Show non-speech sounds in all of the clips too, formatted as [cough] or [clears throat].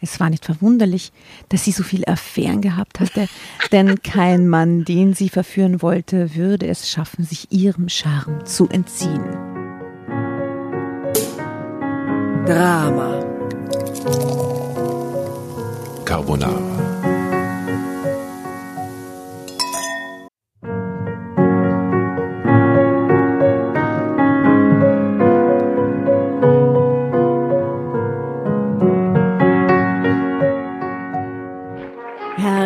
Es war nicht verwunderlich, dass sie so viel Affären gehabt hatte, [laughs] denn kein Mann, den sie verführen wollte, würde es schaffen, sich ihrem Charme zu entziehen. Drama. Carbonara.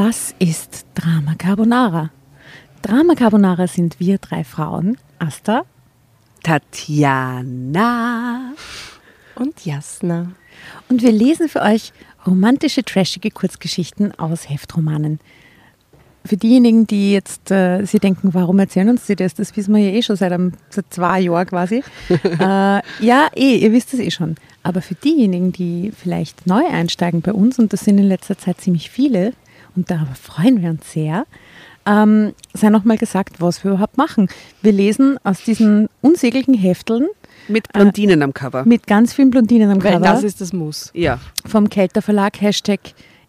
Was ist Drama Carbonara? Drama Carbonara sind wir drei Frauen, Asta, Tatjana. Und Jasna. und wir lesen für euch romantische, trashige Kurzgeschichten aus Heftromanen. Für diejenigen, die jetzt äh, sie denken, warum erzählen uns sie das? Das wissen wir ja eh schon seit, einem, seit zwei Jahren quasi. [laughs] äh, ja, eh, ihr wisst es eh schon. Aber für diejenigen, die vielleicht neu einsteigen bei uns, und das sind in letzter Zeit ziemlich viele, und darüber freuen wir uns sehr, ähm, sei nochmal gesagt, was wir überhaupt machen. Wir lesen aus diesen unsäglichen Hefteln Mit Blondinen am Cover. mit ganz vielen Blondinen am Weil Cover das ist das Muss. Ja. vom Kelter Verlag, Hashtag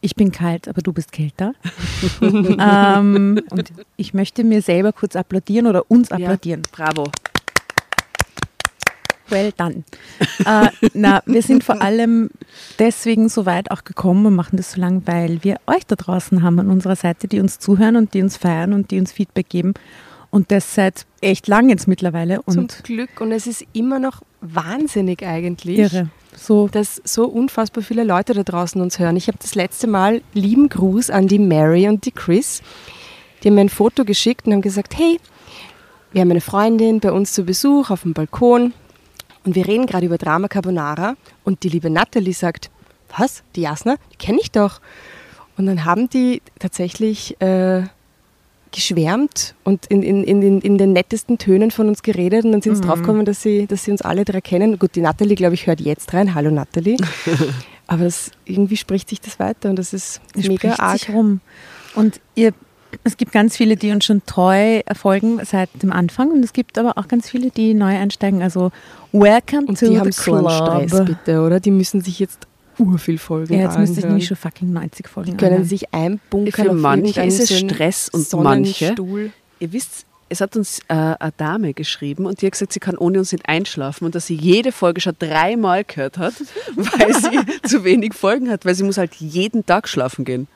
ich bin kalt, aber du bist kälter. [laughs] ähm, und ich möchte mir selber kurz applaudieren oder uns applaudieren. Bravo. Well done. äh, na, wir sind vor allem deswegen so weit auch gekommen und machen das so lang, weil wir euch da draußen haben an unserer Seite, die uns zuhören und die uns feiern und die uns Feedback geben. Und das seit echt lang jetzt mittlerweile. Zum Und Glück. Und es ist immer noch wahnsinnig eigentlich. irre. So, dass so unfassbar viele Leute da draußen uns hören. Ich habe das letzte Mal lieben Gruß an die Mary und die Chris. Die haben mir ein Foto geschickt und haben gesagt, hey, wir haben eine Freundin bei uns zu Besuch auf dem Balkon und wir reden gerade über Drama Carbonara und die liebe Natalie sagt, was, die Jasna, die kenne ich doch. Und dann haben die tatsächlich äh, geschwärmt und in, in, in, den- in den nettesten Tönen von uns geredet und dann sind sie draufgekommen, dass sie, dass sie uns alle drei kennen. Gut, die Natalie, glaube ich, hört jetzt rein. Hallo Natalie. [laughs] Aber das, irgendwie spricht sich das weiter und das ist es mega arg. sich rum. Und ihr, es gibt ganz viele, die uns schon treu folgen seit dem Anfang und es gibt aber auch ganz viele, die neu einsteigen. Also welcome Und to die the haben so einen club. Stress, bitte, oder? Die müssen sich jetzt urviel Folgen ja, jetzt müsste ich mich schon fucking 90 Folgen Die können anhören. sich einbunkern Für manche ist es Stress und manche-. Ihr wisst, es hat uns äh, eine Dame geschrieben und die hat gesagt, sie kann ohne uns nicht einschlafen und dass sie jede Folge schon dreimal gehört hat, [laughs] weil sie [laughs] zu wenig Folgen hat, weil sie muss halt jeden Tag schlafen gehen.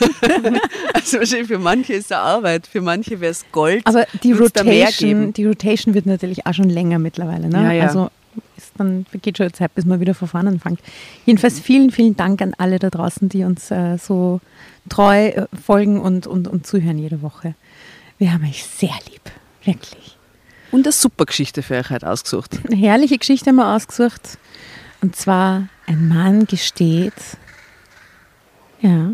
[laughs] also wahrscheinlich für manche ist es Arbeit, für manche wäre es Gold. Aber die Rotation, die Rotation wird natürlich auch schon länger mittlerweile. Ne? Ja, ja. Also ist dann vergeht schon Zeit, bis man wieder von vorne anfängt. Jedenfalls vielen, vielen Dank an alle da draußen, die uns äh, so treu äh, folgen und, und, und zuhören jede Woche. Wir haben euch sehr lieb, wirklich. Und eine super Geschichte für euch heute ausgesucht. [laughs] Eine herrliche Geschichte haben wir ausgesucht. Und zwar, ein Mann gesteht, ja,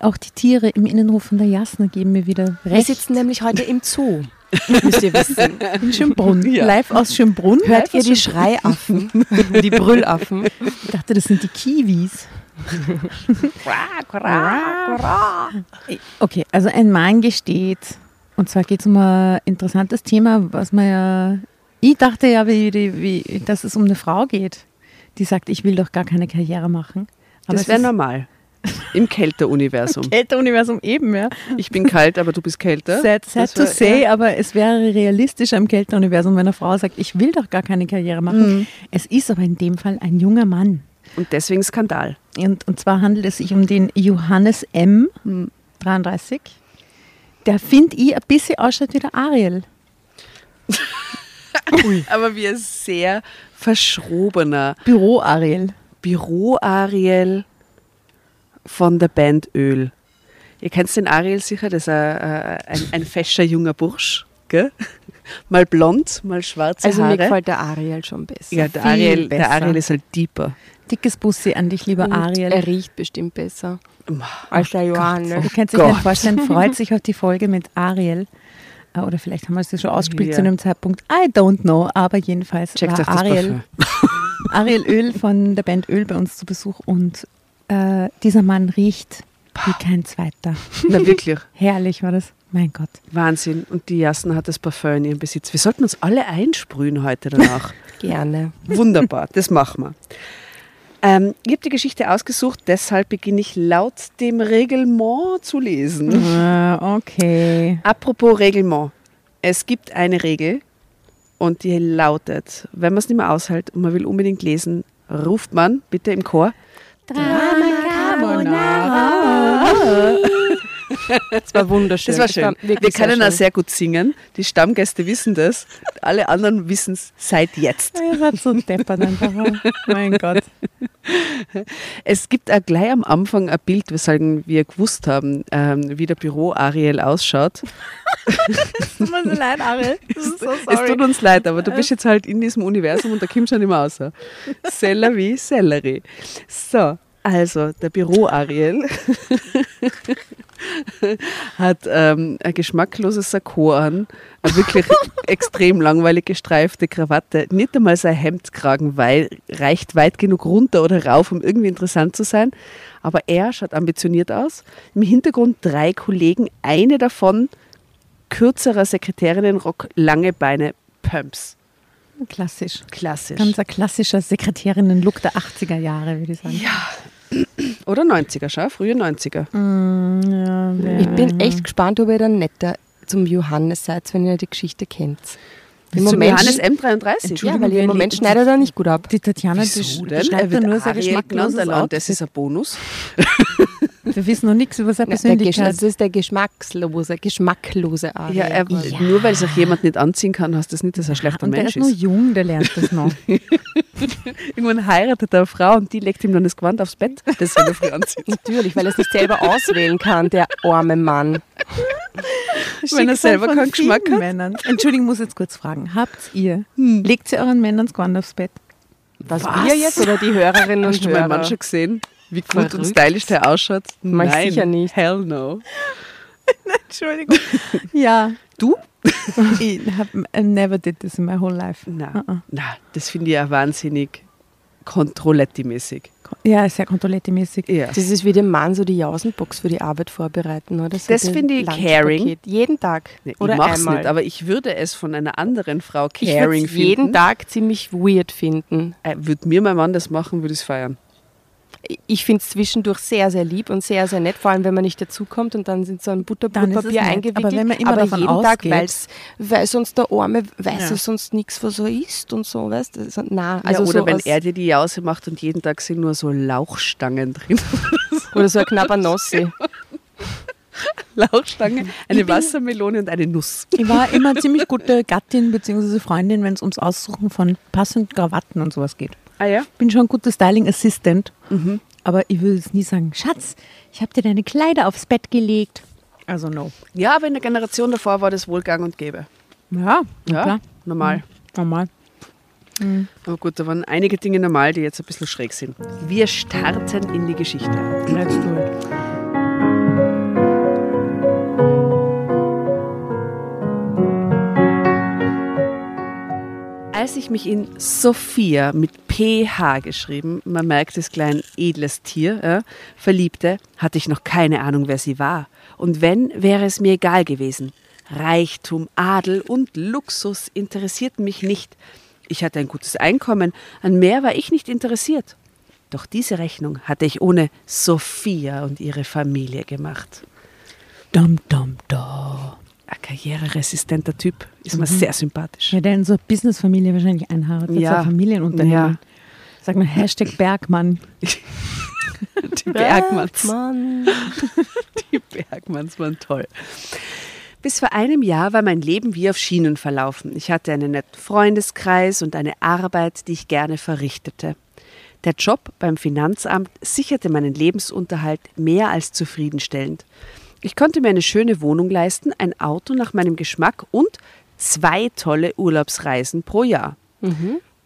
auch die Tiere im Innenhof von der Jasna geben mir wieder Wir recht. sitzen nämlich heute im Zoo. [laughs] Müsst ihr wissen. in Schönbrunn, Ja. live aus Schönbrunn. Hört ihr die Schreiaffen? [laughs] die Brüllaffen? Ich dachte, das sind die Kiwis. Okay, also ein Mann gesteht, und zwar geht es um ein interessantes Thema, was man ja, ich dachte ja, wie, wie, dass es um eine Frau geht, die sagt, ich will doch gar keine Karriere machen. Aber das wäre normal. Im Kälteuniversum. [laughs] Kälteuniversum eben, ja. Ich bin kalt, aber du bist kälter. Sad, sad Das to say, ja. aber es wäre realistischer im Kälteuniversum, wenn eine Frau sagt, ich will doch gar keine Karriere machen. Mhm. Es ist aber in dem Fall ein junger Mann. Und deswegen Skandal. Und, und zwar handelt es sich um den Johannes M., Hm. 33. Der finde ich ein bisschen ausschaut wie der Ariel. [laughs] Aber wie ein sehr verschrobener Büro-Ariel. Büro-Ariel von der Band Öl. Ihr kennt den Ariel sicher, das ist ein, äh, ein, ein fescher junger Bursch. Gell? [laughs] Mal blond, mal schwarze Also Haare. mir gefällt der Ariel schon besser. ja, der viel Ariel, der besser. Ariel ist halt deeper. Dickes Bussi an dich, lieber Und Ariel. er riecht bestimmt besser als der Johannes. Ihr könnt sich Gott. nicht vorstellen, [laughs] freut sich auf die Folge mit Ariel. Äh, Oder vielleicht haben wir es ja schon ausgespielt Ja. zu einem Zeitpunkt. I don't know. Aber jedenfalls Checkt war Ariel. [laughs] [laughs] Ariel Öl von der Band Öl bei uns zu Besuch. Und äh, dieser Mann riecht wie kein zweiter. Na wirklich, Herrlich war das. Mein Gott. Wahnsinn. Und die Jasna hat das Parfüm in ihrem Besitz. Wir sollten uns alle einsprühen heute danach. Gerne. Wunderbar, das machen wir. Ähm, ich habe die Geschichte ausgesucht, deshalb beginne ich laut dem Reglement zu lesen. Äh, okay. Apropos Reglement. Es gibt eine Regel und die lautet, wenn man es nicht mehr aushält und man will unbedingt lesen, ruft man bitte im Chor. Das war wunderschön. Das war schön. Wir wirklich sehr können auch schön. sehr gut singen. Die Stammgäste wissen das. Alle anderen wissen es seit jetzt. Ihr seid so deppert einfach. mein Gott. Es gibt auch gleich am Anfang ein Bild, weshalb wir gewusst haben, ähm, wie der Büro Ariel ausschaut. Tut mir so leid, Ariel. So Es tut uns leid, aber du bist jetzt halt in diesem Universum und da kommt schon immer raus. Seller wie Sellerie. So, also der Büro Ariel hat ähm, ein geschmackloses Sakko an, eine wirklich [laughs] extrem langweilig gestreifte Krawatte, nicht einmal sein Hemdkragen weil, reicht weit genug runter oder rauf, um irgendwie interessant zu sein. Aber er schaut ambitioniert aus. Im Hintergrund drei Kollegen, eine davon kürzerer Sekretärinnenrock, lange Beine, Pumps. Klassisch. Klassisch. Ganz ein klassischer Sekretärinnen-Look der 80er Jahre, würde ich sagen. Oder 90er, schau, frühe 90er. Ja, Ich bin echt gespannt, ob ihr dann netter zum Johannes seid, wenn ihr die Geschichte kennt. Im Moment, Johannes M33. ja, weil im Moment schneidet er nicht gut ab. Die Tatjana, die, Wieso sch- denn? die schreibt Er nur genannt, geschmackloses allein das ist ein Bonus. Wir wissen noch nichts über seine der Persönlichkeit. das ist der geschmackslose, geschmacklose Ariel. Ja, Ja. Nur weil sich jemand nicht anziehen kann, heißt das nicht, dass er ein schlechter Und der Mensch ist nur ist. jung, der lernt das noch. [laughs] Irgendwann heiratet er eine Frau und die legt ihm dann das Gewand aufs Bett, das er früh anzieht. Natürlich, weil er es nicht selber auswählen kann, der arme Mann. Wenn er selber keinen Geschmack hat. Männern. Entschuldigung, muss jetzt kurz fragen. Habt ihr, legt ihr euren Männern das Gewand aufs Bett? Was, wir jetzt oder die Hörerinnen und Hast du meinen Mann Hörer? schon gesehen, wie gut und Verrückt. stylisch der ausschaut? Ich Nein, sicher nicht. Hell no. [laughs] Entschuldigung. ja. Du? [laughs] Ich hab, I never did this in my whole life. Na, Uh-uh. na das finde ich ja wahnsinnig Controlletti-mäßig. Ja, sehr kontrollettimäßig. Ja. Das ist wie dem Mann so die Jausenbox für die Arbeit vorbereiten, oder? So Das finde ich caring. Jeden Tag. Nee, oder ich mach's einmal. nicht, aber ich würde es von einer anderen Frau ich würde caring es jeden finden. Tag ziemlich weird finden. Äh, würde mir mein Mann das machen, würde ich es feiern. Ich finde es zwischendurch sehr, sehr lieb und sehr, sehr nett, vor allem wenn man nicht dazukommt und dann sind so ein Butterbrotpapier eingewickelt. Aber wenn man immer aber davon jeden ausgeht, Tag, weil sonst der Arme weiß Ja. sonst nichts, was er isst und so, weißt du? Also, Ja, also oder so wenn er dir die Jause macht und jeden Tag sind nur so Lauchstangen drin. [laughs] oder so ein knapper Nossi. Lauchstange, eine Wassermelone und eine Nuss. Ich war immer ziemlich gute Gattin bzw. Freundin, wenn es ums Aussuchen von passenden Krawatten und sowas geht. Ah ja? Bin schon ein guter Styling Assistant, aber ich würde es nie sagen, Schatz, ich habe dir deine Kleider aufs Bett gelegt. Also no. Ja, aber in der Generation davor war das wohl gang und gäbe. Ja, Ja, klar. normal. Normal. Aber gut, da waren einige Dinge normal, die jetzt ein bisschen schräg sind. Wir starten in die Geschichte. Let's do it. Als ich mich in Sophia mit PH geschrieben, man merkt es klein edles Tier, ja, verliebte, hatte ich noch keine Ahnung, wer sie war. Und wenn, wäre es mir egal gewesen. Reichtum, Adel und Luxus interessierten mich nicht. Ich hatte ein gutes Einkommen, an mehr war ich nicht interessiert. Doch diese Rechnung hatte ich ohne Sophia und ihre Familie gemacht. Dum, dum, dum. Ein karriereresistenter Typ, ist mir sehr sympathisch. Ja, der in so eine Businessfamilie wahrscheinlich einheiratet, Ja. ein Familienunternehmen. Ja. Sag mal, Hashtag Bergmann. [laughs] Die Bergmanns. Mann. [laughs] Die Bergmanns waren toll. Bis vor einem Jahr war mein Leben wie auf Schienen verlaufen. Ich hatte einen netten Freundeskreis und eine Arbeit, die ich gerne verrichtete. Der Job beim Finanzamt sicherte meinen Lebensunterhalt mehr als zufriedenstellend. Ich konnte mir eine schöne Wohnung leisten, ein Auto nach meinem Geschmack und zwei tolle Urlaubsreisen pro Jahr.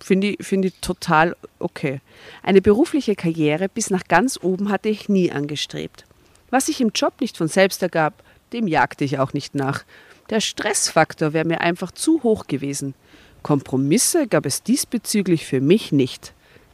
Finde ich, finde ich total okay. Eine berufliche Karriere bis nach ganz oben hatte ich nie angestrebt. Was sich im Job nicht von selbst ergab, dem jagte ich auch nicht nach. Der Stressfaktor wäre mir einfach zu hoch gewesen. Kompromisse gab es diesbezüglich für mich nicht.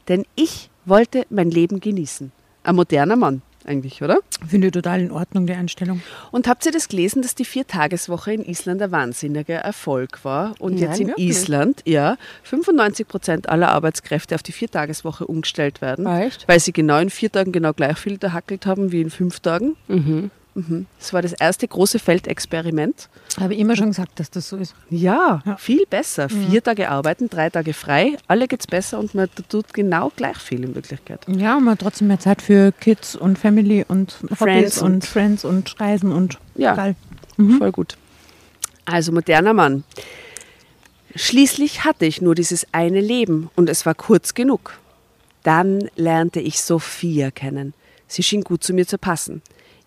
Denn ich wollte mein Leben genießen. Ein moderner Mann eigentlich, oder? Finde ich total in Ordnung, die Einstellung. Und habt ihr das gelesen, dass die Viertageswoche in Island ein wahnsinniger Erfolg war? Und Nein, jetzt in wirklich? Island, ja, 95 Prozent aller Arbeitskräfte auf die Viertageswoche umgestellt werden. Ah, echt? Weil sie genau in vier Tagen genau gleich viel gehackelt haben wie in fünf Tagen. Mhm. Das war das erste große Feldexperiment. Habe ich immer schon gesagt, dass das so ist. Ja, Ja. viel besser. Vier Tage arbeiten, drei Tage frei, alle geht's besser und man tut genau gleich viel in Wirklichkeit. Ja, und man hat trotzdem mehr Zeit für Kids und Family und Hobbys Friends und, und- Friends und Reisen und Ja. geil. Voll gut. Also moderner Mann. Schließlich hatte ich nur dieses eine Leben und es war kurz genug. Dann lernte ich Sophia kennen. Sie schien gut zu mir zu passen.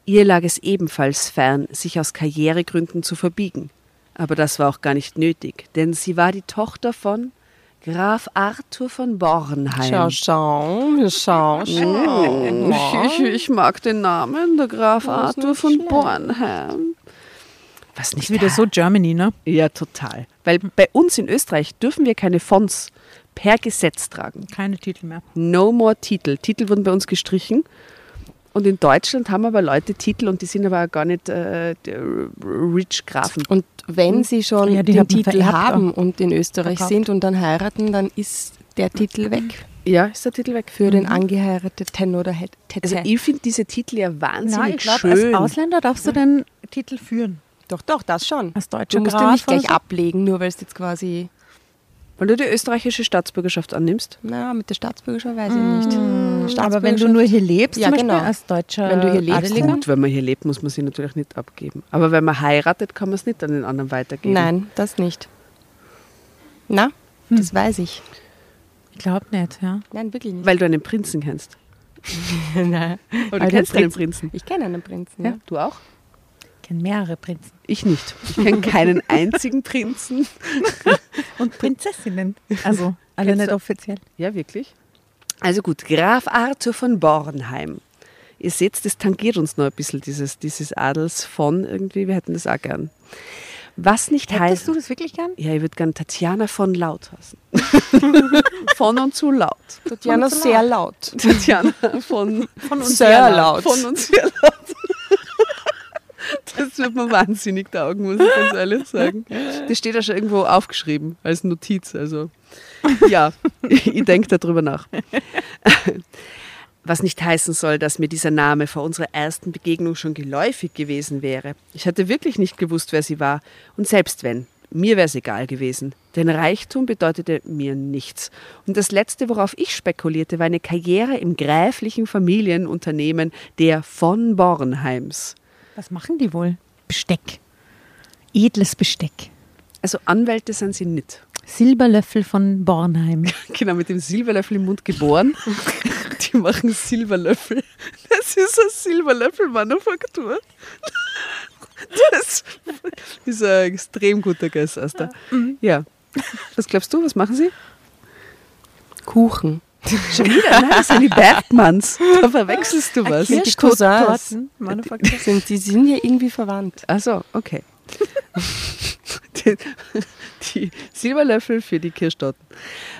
Ihr lag es ebenfalls fern, sich aus Karrieregründen zu verbiegen. Aber das war auch gar nicht nötig, denn sie war die Tochter von Graf Arthur von Bornheim. Schau, schau, schau, schau. Ich, ich, mag den Namen, der Graf Arthur von schlecht. Bornheim. Was nicht Ist wieder so Germany, ne? Ja, total. Weil bei uns in Österreich dürfen wir keine Fonts per Gesetz tragen. Keine Titel mehr. No more Titel. Titel wurden bei uns gestrichen. Und in Deutschland haben aber Leute Titel und die sind aber auch gar nicht äh, der Rich Grafen. Und wenn sie schon Ja, den Titel haben und in Österreich Verkauft. sind und dann heiraten, dann ist der Titel weg Ja, ist der Titel weg. für den angeheirateten oder het- Also Tete. ich finde diese Titel ja wahnsinnig Na, ich glaube, als schön. Ausländer darfst du den Titel führen. Doch, doch, das schon. Als deutscher Du musst Graf ihn nicht gleich so? ablegen, nur weil es jetzt quasi, Weil du die österreichische Staatsbürgerschaft annimmst. na, mit der Staatsbürgerschaft weiß ich nicht. Aber wenn du nur hier lebst, Ja, zum Beispiel genau. als deutscher Wenn du hier lebst, Adeliger, Gut, wenn man hier lebt, muss man sie natürlich nicht abgeben. Aber wenn man heiratet, kann man es nicht an den anderen weitergeben. Nein, das nicht. Na, das weiß ich. ich glaube nicht, ja. Nein, wirklich nicht. Weil du einen Prinzen kennst. [laughs] Nein. Oder du kennst einen Prinzen. Ich kenne einen Prinzen. Ja, Ja. du auch? Ich kenne mehrere Prinzen. Ich nicht. Ich kenne keinen einzigen Prinzen. [laughs] Und Prinzessinnen. Also, alle Kennst nicht du- offiziell. Ja, wirklich? Also gut, Graf Arthur von Bornheim. Ihr seht, das tangiert uns noch ein bisschen, dieses, dieses Adels von irgendwie. Wir hätten das auch gern. Was nicht Hättest heißt. du das wirklich gern? Ja, ich würde gern Tatjana von Laut heißen. [laughs] von und zu laut. Tatjana Von sehr laut. Tatjana von, Von uns sehr laut. Von uns sehr laut. Das wird mir wahnsinnig taugen, muss ich ganz ehrlich sagen. Das steht ja schon irgendwo aufgeschrieben als Notiz. Also ja, [laughs] ich, denke darüber nach. Was nicht heißen soll, dass mir dieser Name vor unserer ersten Begegnung schon geläufig gewesen wäre. Ich hatte wirklich nicht gewusst, wer sie war. Und selbst wenn, mir wäre es egal gewesen. Denn Reichtum bedeutete mir nichts. Und das Letzte, worauf ich spekulierte, war eine Karriere im gräflichen Familienunternehmen der von Bornheims. Was machen die wohl? Besteck. Edles Besteck. Also Anwälte sind sie nicht. Silberlöffel von Bornheim. [laughs] Genau, mit dem Silberlöffel im Mund geboren. [laughs] Die machen Silberlöffel. Das ist eine Silberlöffel-Manufaktur. Das ist ein extrem guter Guess, Asta. Ja. Was glaubst du, was machen sie? Kuchen. Schon wieder? Nein, das sind die Bergmanns. Da verwechselst du was. Die Cousins. Torten, Manufaktur. Sind, die sind ja irgendwie verwandt. Also, okay. die, die Silberlöffel für die Kirschtorten.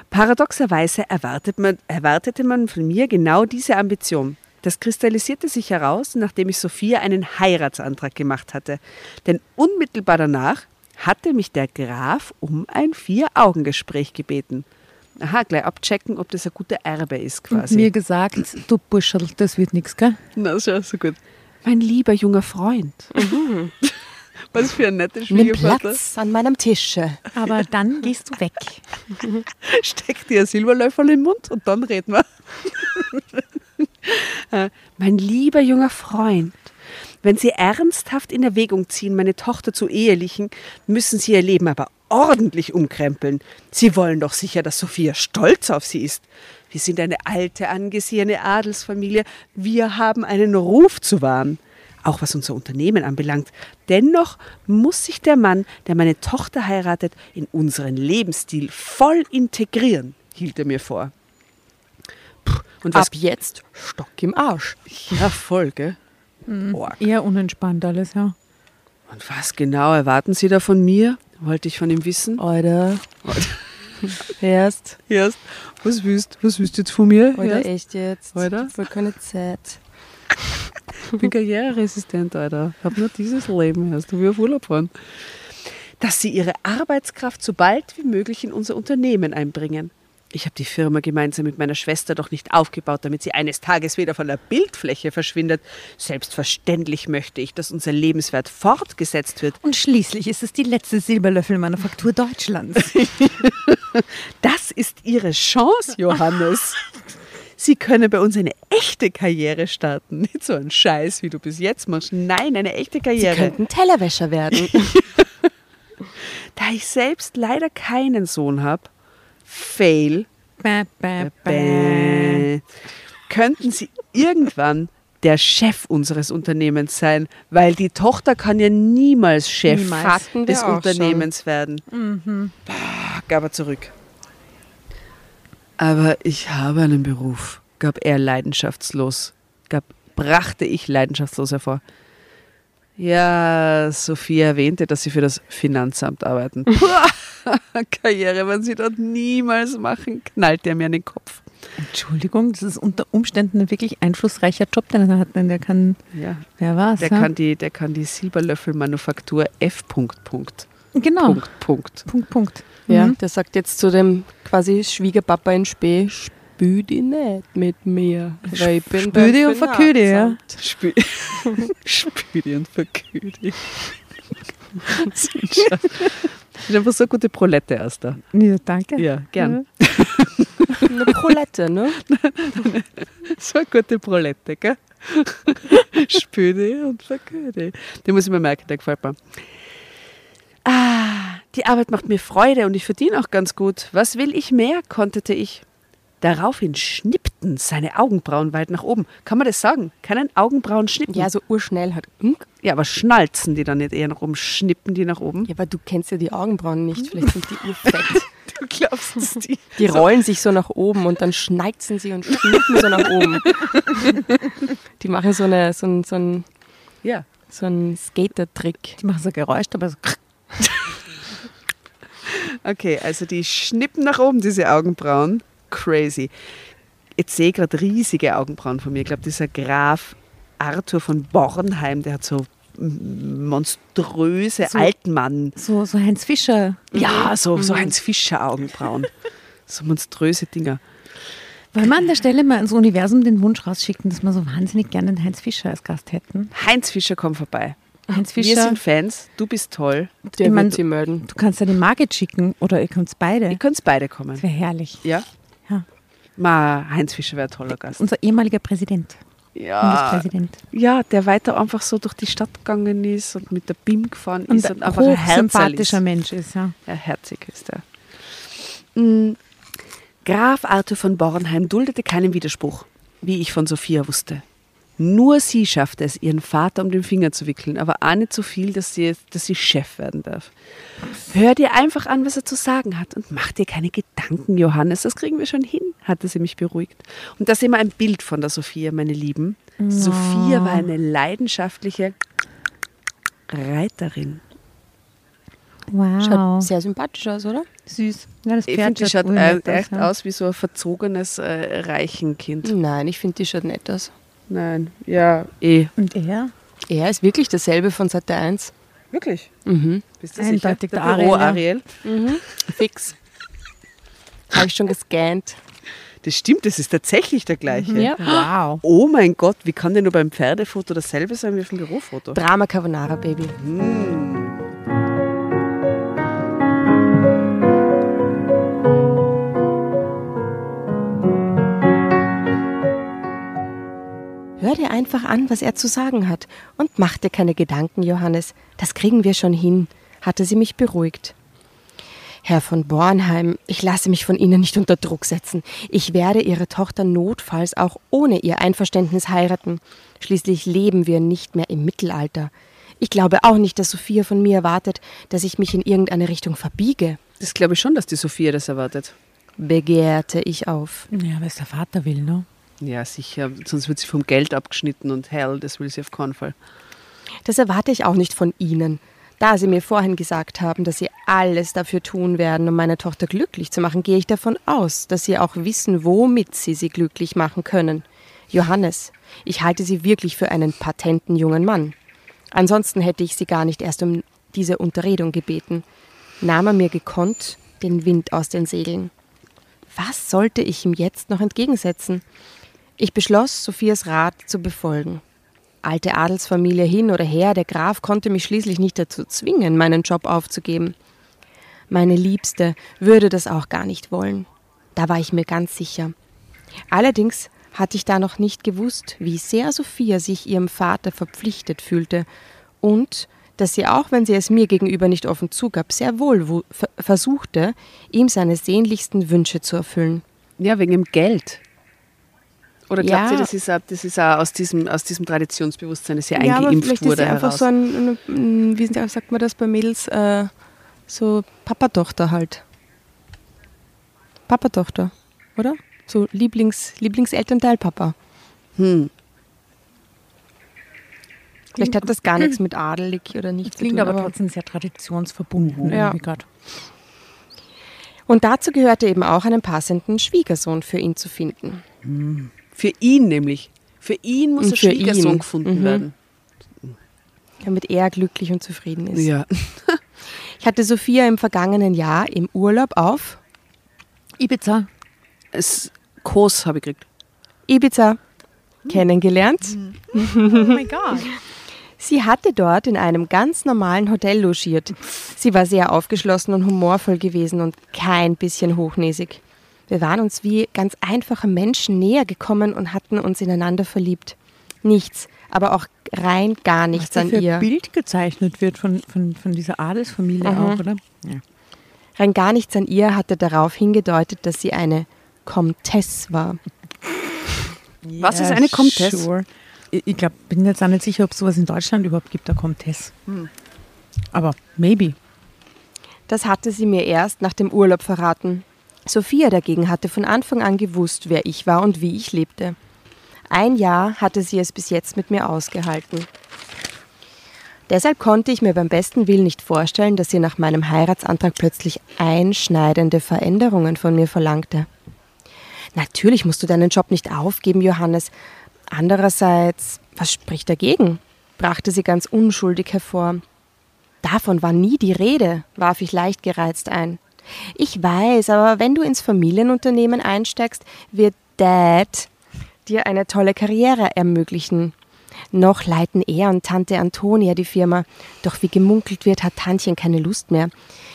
Paradoxerweise erwartet man, erwartete man von mir genau diese Ambition. Das kristallisierte sich heraus, nachdem ich Sophia einen Heiratsantrag gemacht hatte. Denn unmittelbar danach hatte mich der Graf um ein Vier-Augen-Gespräch gebeten. Aha, gleich abchecken, ob das ein guter Erbe ist Und quasi. mir gesagt, du Buscherl, das wird nichts, gell? Na, schau, so gut. Mein lieber junger Freund. [laughs] Was für ein netter Nimm Schwiegervater. Platz an meinem Tische. Aber dann gehst du weg. [laughs] Steck dir ein Silberlöffel im Mund und dann reden wir. [laughs] Äh, mein lieber junger Freund, wenn Sie ernsthaft in Erwägung ziehen, meine Tochter zu ehelichen, müssen Sie ihr Leben aber ordentlich umkrempeln. Sie wollen doch sicher, dass Sophia stolz auf Sie ist. Wir sind eine alte, angesehene Adelsfamilie. Wir haben einen Ruf zu wahren. Auch was unser Unternehmen anbelangt. Dennoch muss sich der Mann, der meine Tochter heiratet, in unseren Lebensstil voll integrieren, hielt er mir vor. Puh, Und was Ab jetzt Stock im Arsch. ja, voll, gell? Boah. Eher unentspannt alles, ja. Und was genau erwarten Sie da von mir? Wollte ich von ihm wissen. Oder? [laughs] Erst. Erst, was willst was willst du jetzt von mir? Oder Erst? echt jetzt? Oder? Ich habe keine Zeit. Ich bin karriereresistent, Alter. Ich habe nur dieses Leben. Erst du will auf Urlaub fahren. Dass Sie Ihre Arbeitskraft so bald wie möglich in unser Unternehmen einbringen. Ich habe die Firma gemeinsam mit meiner Schwester doch nicht aufgebaut, damit sie eines Tages wieder von der Bildfläche verschwindet. Selbstverständlich möchte ich, dass unser Lebenswert fortgesetzt wird. Und schließlich ist es die letzte Silberlöffelmanufaktur Deutschlands. [laughs] Das ist Ihre Chance, Johannes. Sie können bei uns eine echte Karriere starten. Nicht so ein Scheiß, wie du bis jetzt machst. Nein, eine echte Sie Karriere. könnten Tellerwäscher werden. [laughs] Da ich selbst leider keinen Sohn habe, fail, bäh, bäh, bäh. könnten Sie irgendwann der Chef unseres Unternehmens sein, weil die Tochter kann ja niemals Chef Niemals. Des Unternehmens werden. Bah, gab er zurück. Aber ich habe einen Beruf, gab er leidenschaftslos, gab, brachte ich leidenschaftslos hervor. Ja, Sophia erwähnte, dass sie für das Finanzamt arbeiten. Puh, [laughs] Karriere, wenn sie dort niemals machen, knallt er mir an den Kopf. Entschuldigung, das ist unter Umständen ein wirklich einflussreicher Job, den er hat. Denn der kann, Ja, wer war's? der ja? kann die, der kann die Silberlöffelmanufaktur F. Punkt, Punkt, genau. Punkt, Punkt. Punkt, Punkt. Ja, Mhm. der sagt jetzt zu dem quasi Schwiegerpapa in Spee, die nicht mit mir. weil ich bin die und verkühl die, ja. Spü [laughs] Spüli und Verküdi. Das [laughs] ist einfach so eine gute Prolette erst da. Ja, danke. Ja, gern. [laughs] Eine Prolette, ne? So eine gute Prolette, gell? Spüli und Verküdi. Den muss ich mir merken, der gefällt mir. Ah, die Arbeit macht mir Freude und ich verdiene auch ganz gut. Was will ich mehr, konterte ich. Daraufhin schnippten seine Augenbrauen weit nach oben. Kann man das sagen? Keinen Augenbrauen schnippen? Ja, so urschnell halt. Hm? ja, aber schnalzen die dann nicht eher nach oben? Schnippen die nach oben? Ja, aber du kennst ja die Augenbrauen nicht. Vielleicht sind die urfett. [laughs] Du glaubst es die? Die rollen sich so nach oben und dann schneizen sie und schnippen so nach oben. [laughs] Die machen so, eine, so einen so ein, Ja. so einen Skater-Trick. Die machen so Geräusch, aber so [laughs] Okay, also die schnippen nach oben, diese Augenbrauen. Crazy. Jetzt sehe ich gerade riesige Augenbrauen von mir. Ich glaube, dieser Graf Arthur von Bornheim, der hat so monströse So- Altmann. so, so Heinz Fischer. Ja, so, so Heinz Fischer Augenbrauen. so monströse Dinger. Wollen wir an der Stelle mal ins Universum den Wunsch rausschicken, dass wir so wahnsinnig gerne den Heinz Fischer als Gast hätten? Heinz Fischer, komm vorbei. Heinz Wir Fischer, sind Fans, du bist toll. Der Ich mein, wird sie melden. du kannst ja die Margit schicken oder ihr könnt beide. Ihr könnt beide kommen. Das wäre herrlich. Ja? Ma, Heinz Fischer wäre ein toller Gast. Unser ehemaliger Präsident, Ja, ja, der weiter einfach so durch die Stadt gegangen ist und mit der BIM gefahren Und ist und einfach ein Herzerl hochsympathischer ist. Mensch ist, ja. Ja, herzig ist er. Mm, Graf Arthur von Bornheim duldete keinen Widerspruch, wie ich von Sophia wusste. Nur sie schaffte es, ihren Vater um den Finger zu wickeln, aber auch nicht so viel, dass sie, dass sie Chef werden darf. Hör dir einfach an, was er zu sagen hat und mach dir keine Gedanken, Johannes, das kriegen wir schon hin, hatte sie mich beruhigt. Und das ist immer ein Bild von der Sophia, meine Lieben. Sophia war eine leidenschaftliche Reiterin. Wow. Schaut sehr sympathisch aus, oder? süß. Ja, das Ich Pferd finde, die schaut äh, nett echt ja. aus wie so ein verzogenes äh, Reichenkind. Nein, ich finde, die schaut nett aus. Nein, ja, eh. Und er? Er ist wirklich dasselbe von Seite 1. Wirklich? Mhm. Bist du Eindeutig sicher? der Büro Ariel, Ariel. Fix. [laughs] Habe ich schon gescannt. Das stimmt, das ist tatsächlich der gleiche. Ja. Wow. Oh mein Gott, wie kann der nur beim Pferdefoto dasselbe sein wie auf dem Bürofoto? Drama Carbonara Baby. Hör dir einfach an, was er zu sagen hat. Und mach dir keine Gedanken, Johannes. Das kriegen wir schon hin, hatte sie mich beruhigt. Herr von Bornheim, ich lasse mich von Ihnen nicht unter Druck setzen. Ich werde Ihre Tochter notfalls auch ohne Ihr Einverständnis heiraten. Schließlich leben wir nicht mehr im Mittelalter. Ich glaube auch nicht, dass Sophia von mir erwartet, dass ich mich in irgendeine Richtung verbiege, Das glaube ich schon, dass die Sophia das erwartet. begehrte ich auf. Ja, es der Vater will, ne? Ja, sicher. Sonst wird sie vom Geld abgeschnitten und hell, das will sie auf keinen Fall. Das erwarte ich auch nicht von Ihnen. Da Sie mir vorhin gesagt haben, dass Sie alles dafür tun werden, um meine Tochter glücklich zu machen, gehe ich davon aus, dass Sie auch wissen, womit Sie sie glücklich machen können. Johannes, ich halte Sie wirklich für einen patenten jungen Mann. Ansonsten hätte ich Sie gar nicht erst um diese Unterredung gebeten. Nahm er mir gekonnt den Wind aus den Segeln. Was sollte ich ihm jetzt noch entgegensetzen? Ich beschloss, Sophias Rat zu befolgen. Alte Adelsfamilie hin oder her, der Graf konnte mich schließlich nicht dazu zwingen, meinen Job aufzugeben. Meine Liebste würde das auch gar nicht wollen. Da war ich mir ganz sicher. Allerdings hatte ich da noch nicht gewusst, wie sehr Sophia sich ihrem Vater verpflichtet fühlte und dass sie auch, wenn sie es mir gegenüber nicht offen zugab, sehr wohl wo- ver- versuchte, ihm seine sehnlichsten Wünsche zu erfüllen. Ja, wegen dem Geld. Oder glaubt Ja. ihr, das ist, auch, das ist auch aus diesem, aus diesem Traditionsbewusstsein, das hier Ja, aber eingeimpft vielleicht ist wurde, sie einfach heraus? so ein, ein, wie sagt man das bei Mädels, äh, so Papa-Tochter halt. Papa-Tochter, oder? So Lieblings, Lieblingselternteil Papa. Hm. Vielleicht hat das gar nichts mit adelig oder nicht zu Klingt tun. aber trotzdem sehr traditionsverbunden. Ja. irgendwie. Und dazu gehörte eben auch einen passenden Schwiegersohn für ihn zu finden. Für ihn nämlich. Für ihn muss Und ein für Schwiegersohn ihn. gefunden Mhm. werden. damit er glücklich und zufrieden ist. Ja. [laughs] Ich hatte Sophia im vergangenen Jahr im Urlaub auf Ibiza. Es, Kurs habe ich gekriegt. Ibiza kennengelernt. [laughs] Oh mein Gott. Sie hatte dort in einem ganz normalen Hotel logiert. Sie war sehr aufgeschlossen und humorvoll gewesen und kein bisschen hochnäsig. Wir waren uns wie ganz einfache Menschen näher gekommen und hatten uns ineinander verliebt. Nichts, aber auch rein gar Was nichts da an für ihr. ein Bild gezeichnet wird von, von, von dieser Adelsfamilie Mhm. auch, oder? Ja. Rein gar nichts an ihr hatte darauf hingedeutet, dass sie eine Comtesse war. Was ist eine Comtesse? Sure. Ich, ich glaube, bin jetzt auch nicht sicher, ob es sowas in Deutschland überhaupt gibt, eine Comtesse. Hm. Aber maybe. Das hatte sie mir erst nach dem Urlaub verraten. Sophia dagegen hatte von Anfang an gewusst, wer ich war und wie ich lebte. Ein Jahr hatte sie es bis jetzt mit mir ausgehalten. Deshalb konnte ich mir beim besten Willen nicht vorstellen, dass sie nach meinem Heiratsantrag plötzlich einschneidende Veränderungen von mir verlangte. Natürlich musst du deinen Job nicht aufgeben, Johannes. Andererseits, was spricht dagegen? brachte sie ganz unschuldig hervor. Davon war nie die Rede, warf ich leicht gereizt ein. Ich weiß, aber wenn du ins Familienunternehmen einsteigst, wird Dad dir eine tolle Karriere ermöglichen. Noch leiten er und Tante Antonia die Firma, doch wie gemunkelt wird, hat Tantchen keine Lust mehr.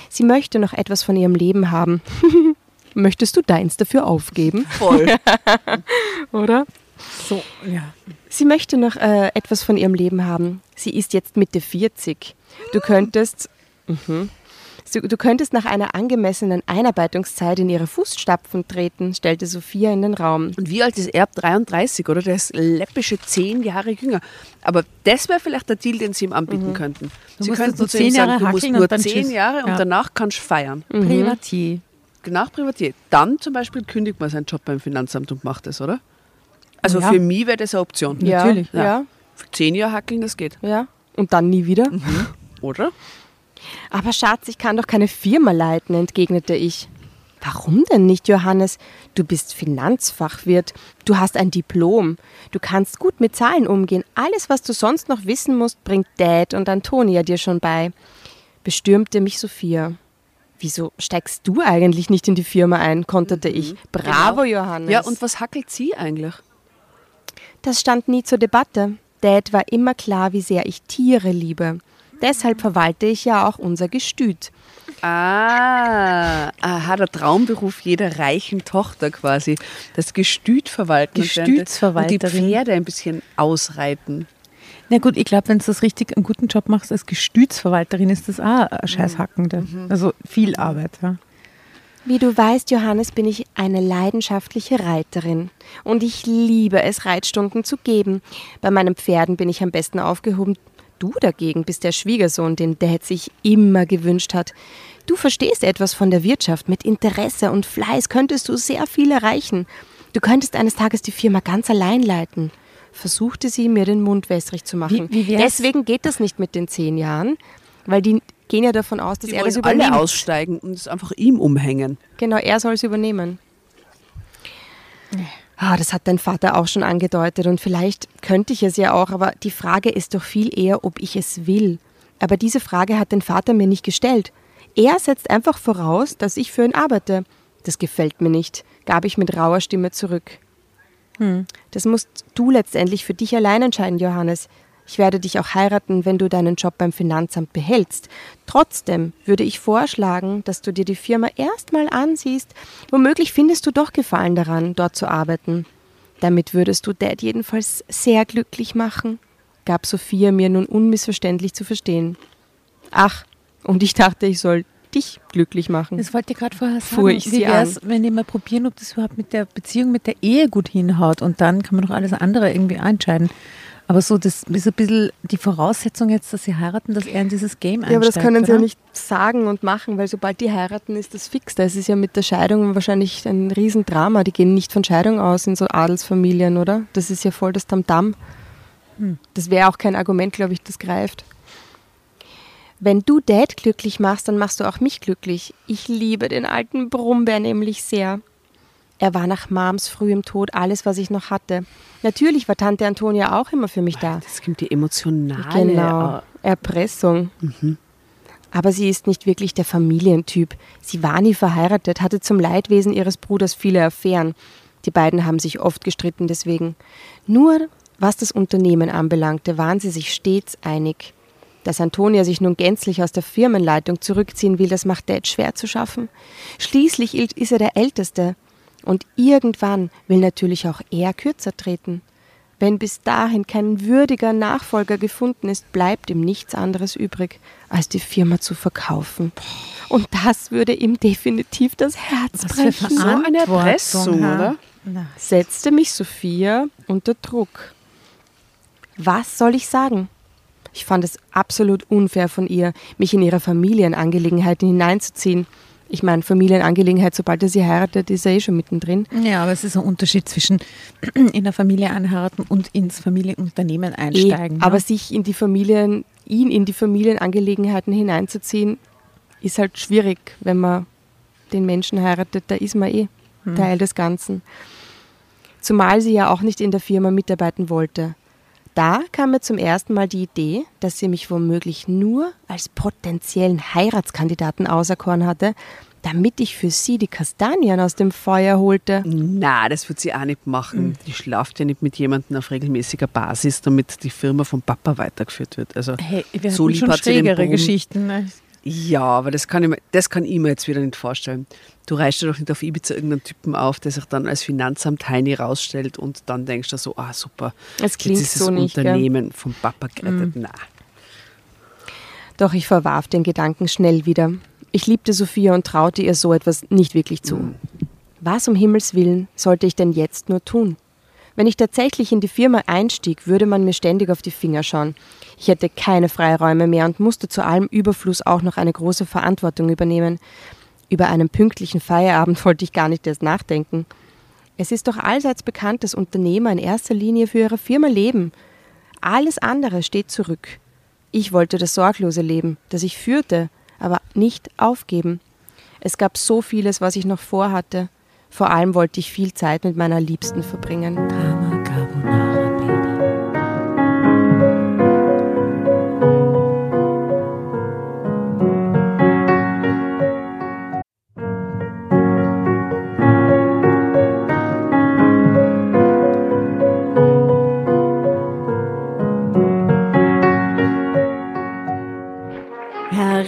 Sie möchte noch etwas von ihrem Leben haben. [laughs] Möchtest du deins dafür aufgeben? Voll. [laughs] Oder? So, ja. Sie möchte noch äh, etwas von ihrem Leben haben. Sie ist jetzt Mitte 40. Du könntest, mhm. Du, du könntest nach einer angemessenen Einarbeitungszeit in ihre Fußstapfen treten, stellte Sophia in den Raum. Und wie alt ist er? 33, oder? Der ist läppische zehn Jahre jünger. Aber das wäre vielleicht der Deal, den sie ihm anbieten könnten. Du sie könnten zu ihm zehn Jahre sagen, du musst hackeln nur zehn. Jahre und Ja. danach kannst du feiern. Privatier. Nach Privatier. Dann zum Beispiel kündigt man seinen Job beim Finanzamt und macht das, oder? Also Ja. für mich wäre das eine Option. Ja, Natürlich. Ja, Für zehn Jahre hackeln, das geht. ja. Und dann nie wieder. Oder? Aber Schatz, ich kann doch keine Firma leiten, entgegnete ich. Warum denn nicht, Johannes? Du bist Finanzfachwirt, du hast ein Diplom, du kannst gut mit Zahlen umgehen. Alles, was du sonst noch wissen musst, bringt Dad und Antonia dir schon bei. Bestürmte mich Sophia. Wieso steigst du eigentlich nicht in die Firma ein? konterte ich. Bravo, Johannes. Ja, und was hackelt sie eigentlich? Das stand nie zur Debatte. Dad war immer klar, wie sehr ich Tiere liebe. Deshalb verwalte ich ja auch unser Gestüt. Ah, aha, der Traumberuf jeder reichen Tochter quasi. Das Gestüt verwalten. Gestütsverwalterin. Und die Pferde ein bisschen ausreiten. Na gut, ich glaube, wenn du das richtig einen guten Job machst als Gestütsverwalterin, ist das auch ein Scheißhackende. Also viel Arbeit. Ja. Wie du weißt, Johannes, bin ich eine leidenschaftliche Reiterin und ich liebe es, Reitstunden zu geben. Bei meinen Pferden bin ich am besten aufgehoben. Du dagegen bist der Schwiegersohn, den Dad sich immer gewünscht hat. Du verstehst etwas von der Wirtschaft. Mit Interesse und Fleiß könntest du sehr viel erreichen. Du könntest eines Tages die Firma ganz allein leiten. Versuchte sie, mir den Mund wässrig zu machen. Wie- wie Deswegen geht das nicht mit den zehn Jahren, weil die gehen ja davon aus, dass Die er das übernimmt. alle aussteigen und es einfach ihm umhängen. Genau, er soll es übernehmen. Ah, das hat dein Vater auch schon angedeutet und vielleicht könnte ich es ja auch, aber die Frage ist doch viel eher, ob ich es will. Aber diese Frage hat dein Vater mir nicht gestellt. Er setzt einfach voraus, dass ich für ihn arbeite. Das gefällt mir nicht, gab ich mit rauer Stimme zurück. Das musst du letztendlich für dich allein entscheiden, Johannes. Ich werde dich auch heiraten, wenn du deinen Job beim Finanzamt behältst. Trotzdem würde ich vorschlagen, dass du dir die Firma erstmal ansiehst. Womöglich findest du doch Gefallen daran, dort zu arbeiten. Damit würdest du Dad jedenfalls sehr glücklich machen, gab Sophia mir nun unmissverständlich zu verstehen. Ach, und ich dachte, ich soll dich glücklich machen. Das wollte ich gerade vorher sagen. Fuhr ich Wie sie wär's, wenn die mal probieren, ob das überhaupt mit der Beziehung, mit der Ehe gut hinhaut und dann kann man doch alles andere irgendwie entscheiden. Aber so, das ist ein bisschen die Voraussetzung jetzt, dass sie heiraten, dass er in dieses Game einsteigt. Ja, aber das können sie oder? ja nicht sagen und machen, weil sobald die heiraten, ist das fix. Das ist ja mit der Scheidung wahrscheinlich ein Riesendrama. Die gehen nicht von Scheidung aus in so Adelsfamilien, oder? Das ist ja voll das Tamtam. Das wäre auch kein Argument, glaube ich, das greift. Wenn du Dad glücklich machst, dann machst du auch mich glücklich. Ich liebe den alten Brummbär nämlich sehr. Er war nach Mams frühem Tod alles, was ich noch hatte. Natürlich war Tante Antonia auch immer für mich da. Das kommt die emotionale. Genau. Erpressung. Aber sie ist nicht wirklich der Familientyp. Sie war nie verheiratet, hatte zum Leidwesen ihres Bruders viele Affären. Die beiden haben sich oft gestritten deswegen. Nur was das Unternehmen anbelangte, waren sie sich stets einig. Dass Antonia sich nun gänzlich aus der Firmenleitung zurückziehen will, das macht Dad schwer zu schaffen. Schließlich ist er der Älteste. Und irgendwann will natürlich auch er kürzer treten. Wenn bis dahin kein würdiger Nachfolger gefunden ist, bleibt ihm nichts anderes übrig, als die Firma zu verkaufen. Und das würde ihm definitiv das Herz Was für brechen. So eine Erpressung, oder? Setzte mich Sophia unter Druck. Was soll ich sagen? Ich fand es absolut unfair von ihr, mich in ihre Familienangelegenheiten hineinzuziehen. Ich meine, Familienangelegenheit, sobald er sie heiratet, ist er eh schon mittendrin. Ja, aber es ist ein Unterschied zwischen [clears throat] in der Familie einheiraten und ins Familienunternehmen einsteigen. Eh, aber ne? sich in die Familien, ihn in die Familienangelegenheiten hineinzuziehen, ist halt schwierig, wenn man den Menschen heiratet, da ist man eh Teil des Ganzen. Zumal sie ja auch nicht in der Firma mitarbeiten wollte. Da kam mir zum ersten Mal die Idee, dass sie mich womöglich nur als potenziellen Heiratskandidaten auserkoren hatte, damit ich für sie die Kastanien aus dem Feuer holte. Na, das wird sie auch nicht machen. Die schlaft ja nicht mit jemandem auf regelmäßiger Basis, damit die Firma vom Papa weitergeführt wird. Also Hey, wir so lieb schon hat sie den schrägere Brunnen. Geschichten. Ne? Ja, aber das kann, ich mir, das kann ich mir jetzt wieder nicht vorstellen. Du reichst ja doch nicht auf Ibiza irgendeinen Typen auf, der sich dann als Finanzamt Heini rausstellt und dann denkst du so, ah super, Es klingt jetzt ist so das nicht. Gell? Mhm. Unternehmen vom Papa gerettet. Na. Doch ich verwarf den Gedanken schnell wieder. Ich liebte Sophia und traute ihr so etwas nicht wirklich zu. Was um Himmels willen sollte ich denn jetzt nur tun? Wenn ich tatsächlich in die Firma einstieg, würde man mir ständig auf die Finger schauen. Ich hätte keine Freiräume mehr und musste zu allem Überfluss auch noch eine große Verantwortung übernehmen. Über einen pünktlichen Feierabend [laughs] wollte ich gar nicht erst nachdenken. Es ist doch allseits bekannt, dass Unternehmer in erster Linie für ihre Firma leben. Alles andere steht zurück. Ich wollte das sorglose Leben, das ich führte, aber nicht aufgeben. Es gab so vieles, was ich noch vorhatte. Vor allem wollte ich viel Zeit mit meiner Liebsten verbringen.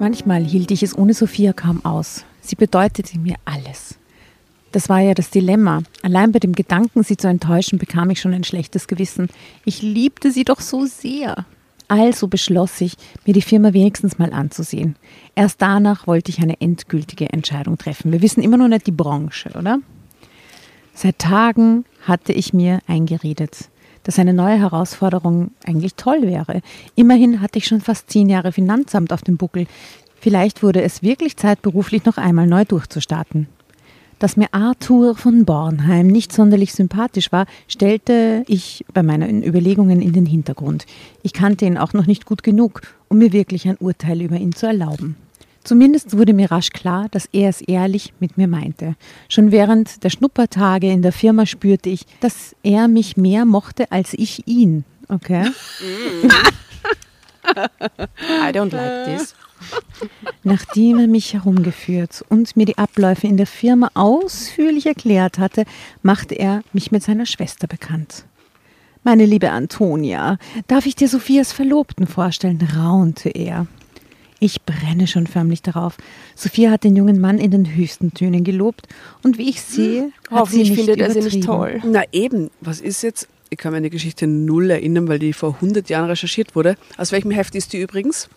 Manchmal hielt ich es ohne Sophia kaum aus. Sie bedeutete mir alles. Das war ja das Dilemma. Allein bei dem Gedanken, sie zu enttäuschen, bekam ich schon ein schlechtes Gewissen. Ich liebte sie doch so sehr. Also beschloss ich, mir die Firma wenigstens mal anzusehen. Erst danach wollte ich eine endgültige Entscheidung treffen. Wir wissen immer noch nicht die Branche, oder? Seit Tagen hatte ich mir eingeredet, dass eine neue Herausforderung eigentlich toll wäre. Immerhin hatte ich schon fast zehn Jahre Finanzamt auf dem Buckel. Vielleicht wurde es wirklich Zeit, beruflich noch einmal neu durchzustarten. Dass mir Arthur von Bornheim nicht sonderlich sympathisch war, stellte ich bei meinen Überlegungen in den Hintergrund. Ich kannte ihn auch noch nicht gut genug, um mir wirklich ein Urteil über ihn zu erlauben. Zumindest wurde mir rasch klar, dass er es ehrlich mit mir meinte. Schon während der Schnuppertage in der Firma spürte ich, dass er mich mehr mochte als ich ihn. Okay. [laughs] I don't like this. Nachdem er mich herumgeführt und mir die Abläufe in der Firma ausführlich erklärt hatte, machte er mich mit seiner Schwester bekannt. Meine liebe Antonia, darf ich dir Sophias Verlobten vorstellen? raunte er. Ich brenne schon förmlich darauf. Sophia hat den jungen Mann in den höchsten Tönen gelobt und wie ich sehe, hat sie Hoffentlich nicht findet er sie nicht übertrieben. toll. Na eben, was ist jetzt? Ich kann mir an die Geschichte null erinnern, weil die vor 100 Jahren recherchiert wurde. Aus welchem Heft ist die übrigens?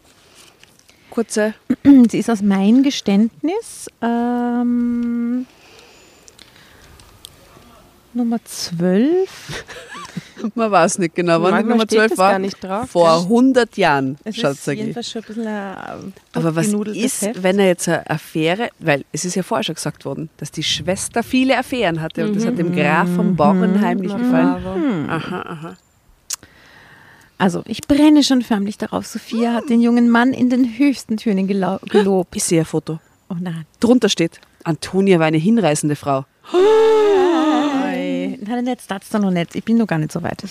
Kurze. [clears throat] Sie ist aus Mein Geständnis. Ähm, Nummer 12. Man weiß nicht genau, wann die Nummer steht 12 das war. gar nicht drauf, Vor gell? 100 Jahren, Es schaut ist jedenfalls schon ein bisschen ein Aber was ist, Heft. wenn er jetzt eine Affäre, weil es ist ja vorher schon gesagt worden, dass die Schwester viele Affären hatte und das hat dem Graf von Bornheim nicht gefallen. Aha, aha. Also, ich brenne schon förmlich darauf. Sophia hat den jungen Mann in den höchsten Tönen gelobt. Ich sehe ein Foto. Oh nein. Drunter steht, Antonia war eine hinreißende Frau. Nein, nein, jetzt das doch noch nicht. Ich bin noch gar nicht so weit.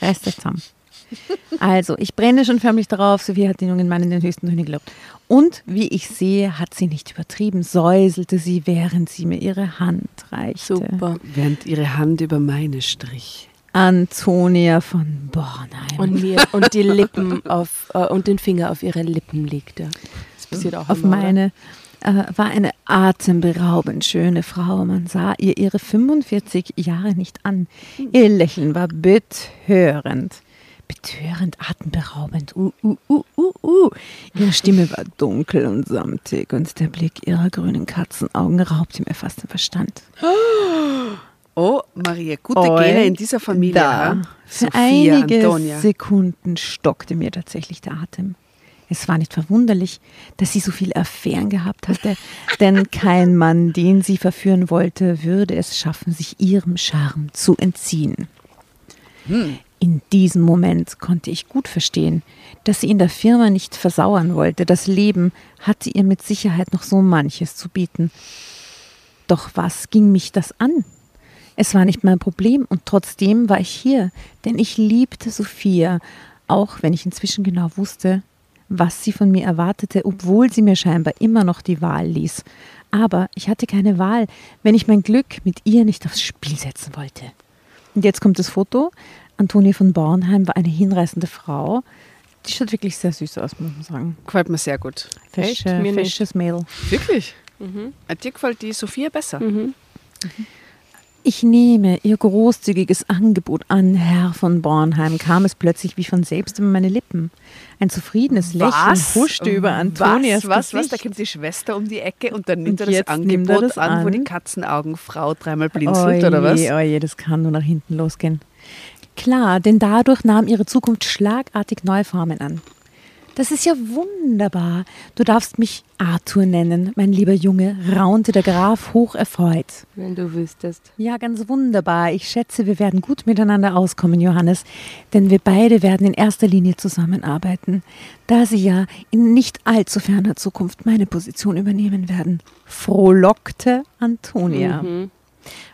Reißt euch zusammen. Also, ich brenne schon förmlich darauf. Sophia hat den jungen Mann in den höchsten Tönen gelobt. Und wie ich sehe, hat sie nicht übertrieben, säuselte sie, während sie mir ihre Hand reichte. Während ihre Hand über meine strich. Antonia von Bornheim. Und mir und die Lippen auf äh, und den Finger auf ihre Lippen legte. Das passiert auch auf immer, meine äh, war eine atemberaubend schöne Frau. Man sah ihr ihre 45 Jahre nicht an. Ihr Lächeln war betörend. Betörend, atemberaubend. Uh, uh, uh, uh, uh. Ihre Stimme war dunkel und samtig und der Blick ihrer grünen Katzenaugen raubte mir fast den Verstand. [gasps] Oh, Maria, gute Gene in dieser Familie. Da. Für Sophia, einige Antonia. Sekunden stockte mir tatsächlich der Atem. Es war nicht verwunderlich, dass sie so viele Affären gehabt hatte, denn kein Mann, den sie verführen wollte, würde es schaffen, sich ihrem Charme zu entziehen. Hm. In diesem Moment konnte ich gut verstehen, dass sie in der Firma nicht versauern wollte. Das Leben hatte ihr mit Sicherheit noch so manches zu bieten. Doch was ging mich das an? Es war nicht mein Problem und trotzdem war ich hier, denn ich liebte Sophia, auch wenn ich inzwischen genau wusste, was sie von mir erwartete, obwohl sie mir scheinbar immer noch die Wahl ließ. Aber ich hatte keine Wahl, wenn ich mein Glück mit ihr nicht aufs Spiel setzen wollte. Und jetzt kommt das Foto. Antonie von Bornheim war eine hinreißende Frau. Die schaut wirklich sehr süß aus, muss man sagen. Gefällt mir sehr gut. Fesche, fesches Mädel. Wirklich? Mhm. Dir gefällt die Sophia besser. Mhm. Mhm. Ich nehme Ihr großzügiges Angebot an, Herr von Bornheim, kam es plötzlich wie von selbst über meine Lippen. Ein zufriedenes Lächeln huschte über Antonias was, was, Gesicht. Was, da kommt die Schwester um die Ecke und dann nimmt und er das Angebot das an, an, wo die Katzenaugenfrau dreimal blinzelt, oje, oder was? Oje, das kann nur nach hinten losgehen. Klar, denn dadurch nahm ihre Zukunft schlagartig neue Formen an. Das ist ja wunderbar. Du darfst mich Arthur nennen, mein lieber Junge, raunte der Graf hoch erfreut. Wenn du wüsstest. Ja, ganz wunderbar. Ich schätze, wir werden gut miteinander auskommen, Johannes, denn wir beide werden in erster Linie zusammenarbeiten, da Sie ja in nicht allzu ferner Zukunft meine Position übernehmen werden. Frohlockte Antonia. Mhm.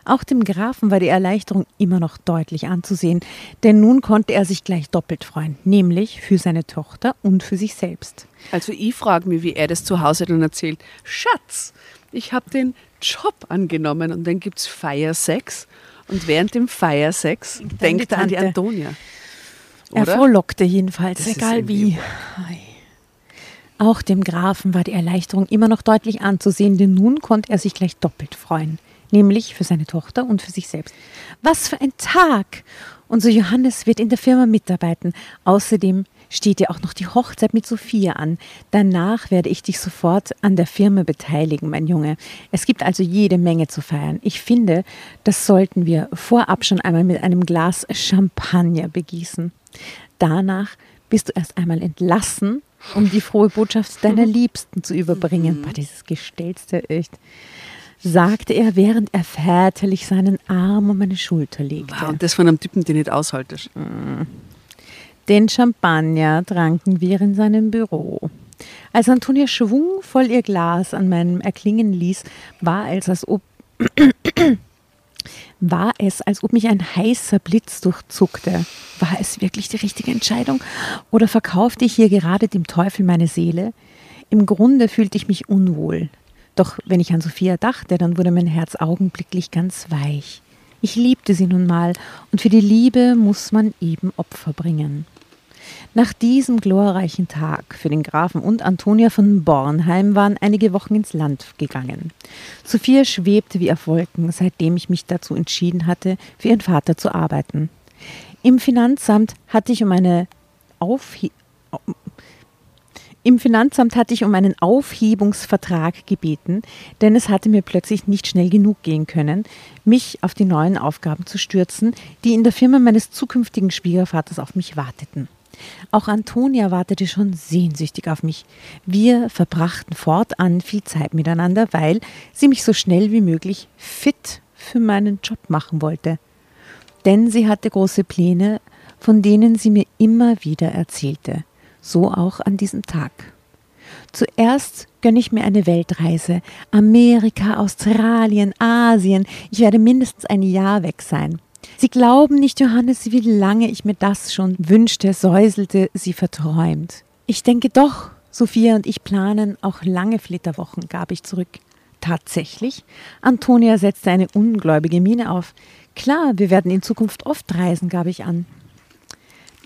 Auch dem Grafen war die Erleichterung immer noch deutlich anzusehen, denn nun konnte er sich gleich doppelt freuen, nämlich für seine Tochter und für sich selbst. Also ich frage mich, wie er das zu Hause dann erzählt. Schatz, ich habe den Job angenommen und dann gibt es Feiersex und während dem Feiersex denkt er an die Antonia. Oder? Er frohlockte jedenfalls, das egal wie. Auch dem Grafen war die Erleichterung immer noch deutlich anzusehen, denn nun konnte er sich gleich doppelt freuen nämlich für seine Tochter und für sich selbst. Was für ein Tag! Unser Johannes wird in der Firma mitarbeiten. Außerdem steht ja auch noch die Hochzeit mit Sophia an. Danach werde ich dich sofort an der Firma beteiligen, mein Junge. Es gibt also jede Menge zu feiern. Ich finde, das sollten wir vorab schon einmal mit einem Glas Champagner begießen. Danach bist du erst einmal entlassen, um die frohe Botschaft deiner [laughs] Liebsten zu überbringen. Boah, dieses Gestellste echt sagte er, während er väterlich seinen Arm um meine Schulter legte. Wow, und das von einem Typen, den nicht aushaltest. Mm. Den Champagner tranken wir in seinem Büro. Als Antonia schwungvoll ihr Glas an meinem erklingen ließ, war es, als ob [coughs] war es, als ob mich ein heißer Blitz durchzuckte. War es wirklich die richtige Entscheidung? Oder verkaufte ich hier gerade dem Teufel meine Seele? Im Grunde fühlte ich mich unwohl. Doch wenn ich an Sophia dachte, dann wurde mein Herz augenblicklich ganz weich. Ich liebte sie nun mal, und für die Liebe muss man eben Opfer bringen. Nach diesem glorreichen Tag für den Grafen und Antonia von Bornheim waren einige Wochen ins Land gegangen. Sophia schwebte wie auf Wolken, seitdem ich mich dazu entschieden hatte, für ihren Vater zu arbeiten. Im Finanzamt hatte ich um eine Aufhe im Finanzamt hatte ich um einen Aufhebungsvertrag gebeten, denn es hatte mir plötzlich nicht schnell genug gehen können, mich auf die neuen Aufgaben zu stürzen, die in der Firma meines zukünftigen Schwiegervaters auf mich warteten. Auch Antonia wartete schon sehnsüchtig auf mich. Wir verbrachten fortan viel Zeit miteinander, weil sie mich so schnell wie möglich fit für meinen Job machen wollte. Denn sie hatte große Pläne, von denen sie mir immer wieder erzählte so auch an diesem Tag. Zuerst gönne ich mir eine Weltreise. Amerika, Australien, Asien. Ich werde mindestens ein Jahr weg sein. Sie glauben nicht, Johannes, wie lange ich mir das schon wünschte, säuselte sie verträumt. Ich denke doch, Sophia und ich planen auch lange Flitterwochen, gab ich zurück. Tatsächlich? Antonia setzte eine ungläubige Miene auf. Klar, wir werden in Zukunft oft reisen, gab ich an.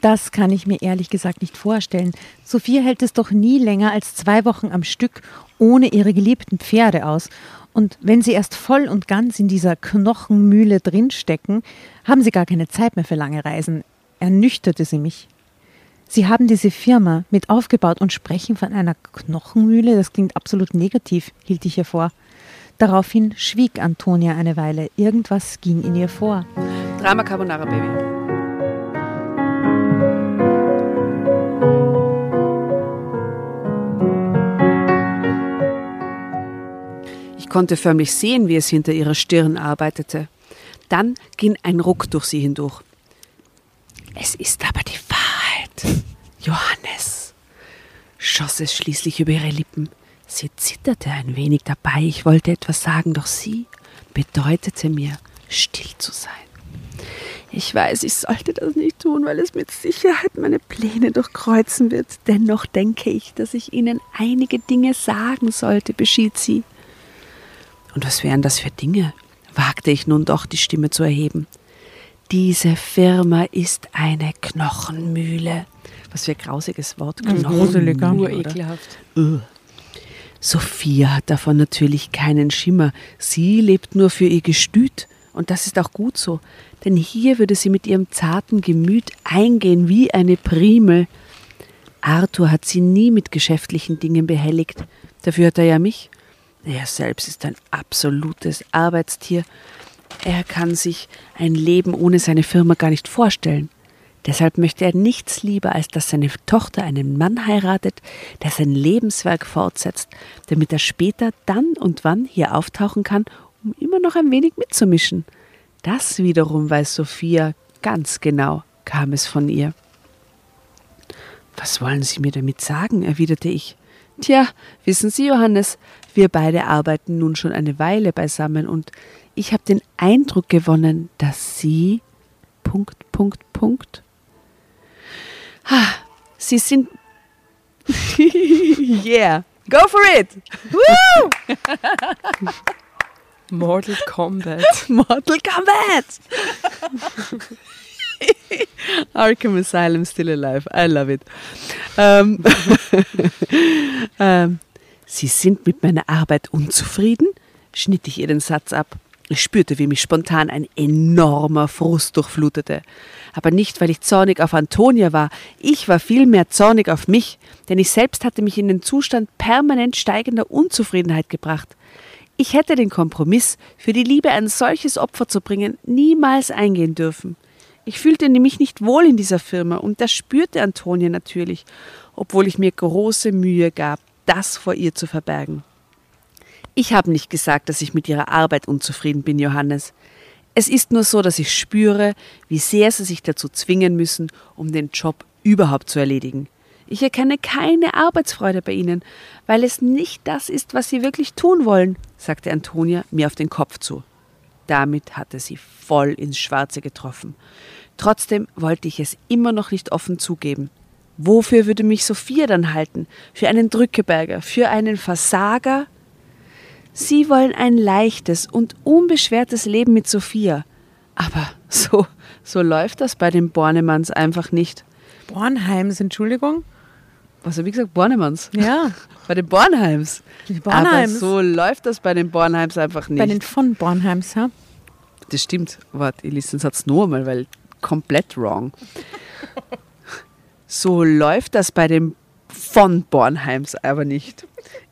Das kann ich mir ehrlich gesagt nicht vorstellen. Sophia hält es doch nie länger als zwei Wochen am Stück ohne ihre geliebten Pferde aus. Und wenn sie erst voll und ganz in dieser Knochenmühle drinstecken, haben sie gar keine Zeit mehr für lange Reisen. Ernüchterte sie mich. Sie haben diese Firma mit aufgebaut und sprechen von einer Knochenmühle. Das klingt absolut negativ, hielt ich ihr vor. Daraufhin schwieg Antonia eine Weile. Irgendwas ging in ihr vor. Drama Carbonara Baby. Ich konnte förmlich sehen, wie es hinter ihrer Stirn arbeitete. Dann ging ein Ruck durch sie hindurch. Es ist aber die Wahrheit, Johannes, schoss es schließlich über ihre Lippen. Sie zitterte ein wenig dabei. Ich wollte etwas sagen, doch sie bedeutete mir, still zu sein. Ich weiß, ich sollte das nicht tun, weil es mit Sicherheit meine Pläne durchkreuzen wird. Dennoch denke ich, dass ich Ihnen einige Dinge sagen sollte, beschied sie. Und was wären das für Dinge? wagte ich nun doch die Stimme zu erheben. Diese Firma ist eine Knochenmühle. Was für ein grausiges Wort. Gruseliger. Nur ekelhaft. Sophia hat davon natürlich keinen Schimmer. Sie lebt nur für ihr Gestüt. Und das ist auch gut so. Denn hier würde sie mit ihrem zarten Gemüt eingehen wie eine Primel. Arthur hat sie nie mit geschäftlichen Dingen behelligt. Dafür hat er ja mich. Er selbst ist ein absolutes Arbeitstier. Er kann sich ein Leben ohne seine Firma gar nicht vorstellen. Deshalb möchte er nichts lieber, als dass seine Tochter einen Mann heiratet, der sein Lebenswerk fortsetzt, damit er später dann und wann hier auftauchen kann, um immer noch ein wenig mitzumischen. Das wiederum weiß Sophia ganz genau, kam es von ihr. Was wollen Sie mir damit sagen? erwiderte ich. Tja, wissen Sie, Johannes, wir beide arbeiten nun schon eine Weile beisammen und ich habe den Eindruck gewonnen, dass Sie. Punkt, Punkt, Punkt. Ha, Sie sind. [laughs] yeah, go for it! Woo! Mortal Kombat. [laughs] Mortal Kombat! Arkham Asylum still alive. I love it. Ähm, ähm, [laughs] Sie sind mit meiner Arbeit unzufrieden? schnitt ich ihr den Satz ab. Ich spürte, wie mich spontan ein enormer Frust durchflutete. Aber nicht, weil ich zornig auf Antonia war. Ich war vielmehr zornig auf mich, denn ich selbst hatte mich in den Zustand permanent steigender Unzufriedenheit gebracht. Ich hätte den Kompromiss, für die Liebe ein solches Opfer zu bringen, niemals eingehen dürfen. Ich fühlte mich nicht wohl in dieser Firma und das spürte Antonia natürlich, obwohl ich mir große Mühe gab, das vor ihr zu verbergen. Ich habe nicht gesagt, dass ich mit ihrer Arbeit unzufrieden bin, Johannes. Es ist nur so, dass ich spüre, wie sehr sie sich dazu zwingen müssen, um den Job überhaupt zu erledigen. Ich erkenne keine Arbeitsfreude bei ihnen, weil es nicht das ist, was sie wirklich tun wollen, sagte Antonia mir auf den Kopf zu. Damit hatte sie voll ins Schwarze getroffen. Trotzdem wollte ich es immer noch nicht offen zugeben. Wofür würde mich Sophia dann halten? Für einen Drückeberger? Für einen Versager? Sie wollen ein leichtes und unbeschwertes Leben mit Sophia. Aber [laughs] so, so läuft das bei den Bornemanns einfach nicht. Bornheims, Entschuldigung? Was habe ich gesagt? Bornemanns? Ja. [laughs] Bei den Bornheims. Die Bornheims. Aber so läuft das bei den Bornheims einfach nicht. Bei den von Bornheims, ja? Das stimmt. Warte, ich lese den Satz nur einmal, weil komplett wrong. [laughs] So läuft das bei den von Bornheims aber nicht.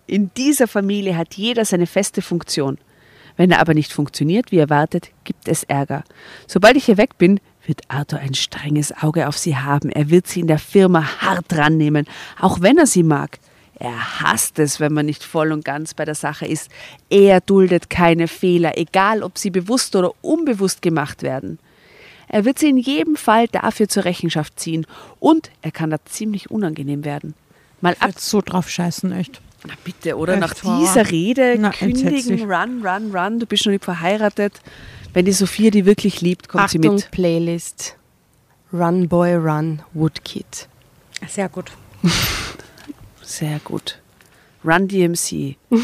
In dieser Familie hat jeder seine feste Funktion. Wenn er aber nicht funktioniert, wie erwartet, gibt es Ärger. Sobald ich hier weg bin, wird Arthur ein strenges Auge auf sie haben. Er wird sie in der Firma hart rannehmen, auch wenn er sie mag. Er hasst es, wenn man nicht voll und ganz bei der Sache ist. Er duldet keine Fehler, egal ob sie bewusst oder unbewusst gemacht werden. Er wird sie in jedem Fall dafür zur Rechenschaft ziehen und er kann da ziemlich unangenehm werden. Mal ab. So drauf scheißen, echt. Na bitte, oder? Echt Nach wahr? dieser Rede Na, kündigen, entsetzlich. run, run, run, du bist noch nicht verheiratet. Wenn die Sophia die wirklich liebt, kommt sie Achtung, mit. Playlist. Run Boy Run Woodkid. Sehr gut. [laughs] Sehr gut. Run DMC. [laughs] [laughs]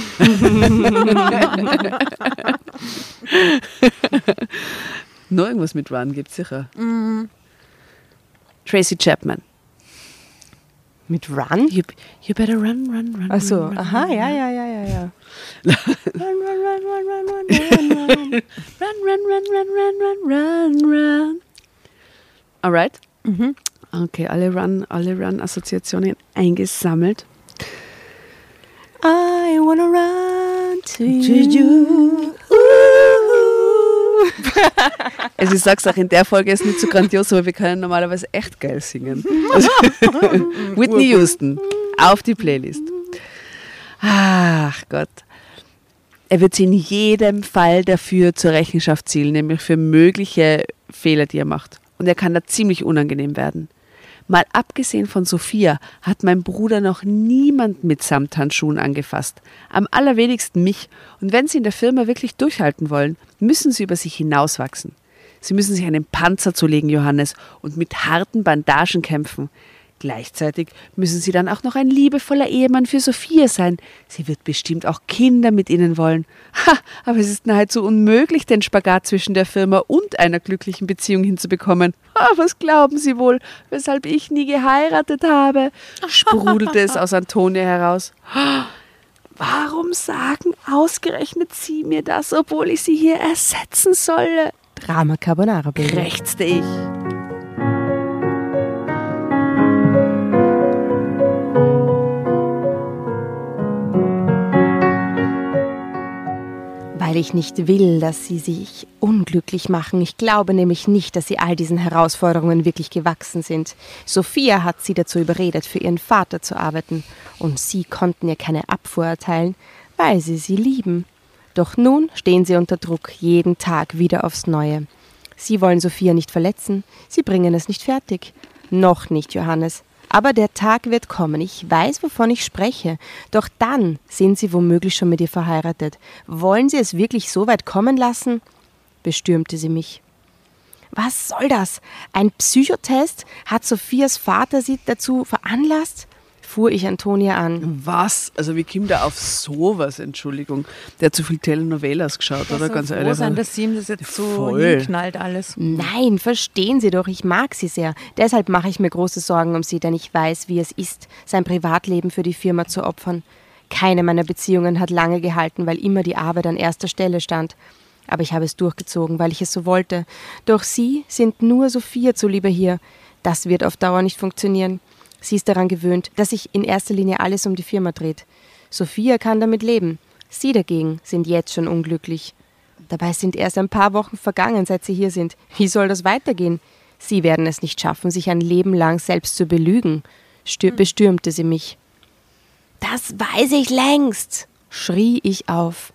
Noch irgendwas mit Run gibt sicher. Mm. Tracy Chapman. Mit Run? You, you better run, run, run. Ach so, run, run, aha, run, ja, run. ja, ja, ja, ja. Run, run, run, run, run, run, run, run. Run, run, run, run, run, run, run, run. Alright? Okay, alle Run, alle Run-Assoziationen eingesammelt. I wanna run to you. [laughs] Also ich sag's auch, in der Folge ist nicht so grandios, aber wir können normalerweise echt geil singen. Also, [laughs] Whitney Houston, auf die Playlist. Ach Gott. Er wird sie in jedem Fall dafür zur Rechenschaft ziehen, nämlich für mögliche Fehler, die er macht. Und er kann da ziemlich unangenehm werden. Mal abgesehen von Sophia hat mein Bruder noch niemand mit Samthandschuhen angefasst. Am allerwenigsten mich. Und wenn Sie in der Firma wirklich durchhalten wollen, müssen Sie über sich hinauswachsen. Sie müssen sich einen Panzer zulegen, Johannes, und mit harten Bandagen kämpfen. Gleichzeitig müssen Sie dann auch noch ein liebevoller Ehemann für Sophia sein. Sie wird bestimmt auch Kinder mit Ihnen wollen. Ha, aber es ist nahezu unmöglich, den Spagat zwischen der Firma und einer glücklichen Beziehung hinzubekommen. Ha, was glauben Sie wohl, weshalb ich nie geheiratet habe? [laughs] sprudelte es aus Antonia heraus. Ha, Warum sagen ausgerechnet Sie mir das, obwohl ich Sie hier ersetzen solle? Drama Carbonara, Baby. krächzte ich. Weil ich nicht will, dass sie sich unglücklich machen. Ich glaube nämlich nicht, dass sie all diesen Herausforderungen wirklich gewachsen sind. Sophia hat sie dazu überredet, für ihren Vater zu arbeiten. Und sie konnten ihr keine Abfuhr erteilen, weil sie sie lieben. Doch nun stehen sie unter Druck, jeden Tag wieder aufs Neue. Sie wollen Sophia nicht verletzen, sie bringen es nicht fertig. Noch nicht, Johannes. Aber der Tag wird kommen. Ich weiß, wovon ich spreche. Doch dann sind Sie womöglich schon mit ihr verheiratet. Wollen Sie es wirklich so weit kommen lassen? bestürmte sie mich. Was soll das? Ein Psychotest? Hat Sophias Vater sie dazu veranlasst? Fuhr ich Antonia an. Was? Also wie kommt er auf sowas, Entschuldigung? Der hat zu viel Telenovelas geschaut, oder? Ganz froh ehrlich. sein, dass sie ihm das jetzt so hinknallt alles. Nein, verstehen Sie doch, ich mag sie sehr. Deshalb mache ich mir große Sorgen um sie, denn ich weiß, wie es ist, sein Privatleben für die Firma zu opfern. Keine meiner Beziehungen hat lange gehalten, weil immer die Arbeit an erster Stelle stand. Aber ich habe es durchgezogen, weil ich es so wollte. Doch Sie sind nur Sophia zuliebe hier. Das wird auf Dauer nicht funktionieren. Sie ist daran gewöhnt, dass sich in erster Linie alles um die Firma dreht. Sophia kann damit leben. Sie dagegen sind jetzt schon unglücklich. Dabei sind erst ein paar Wochen vergangen, seit Sie hier sind. Wie soll das weitergehen? Sie werden es nicht schaffen, sich ein Leben lang selbst zu belügen, stür bestürmte sie mich. Das weiß ich längst, schrie ich auf.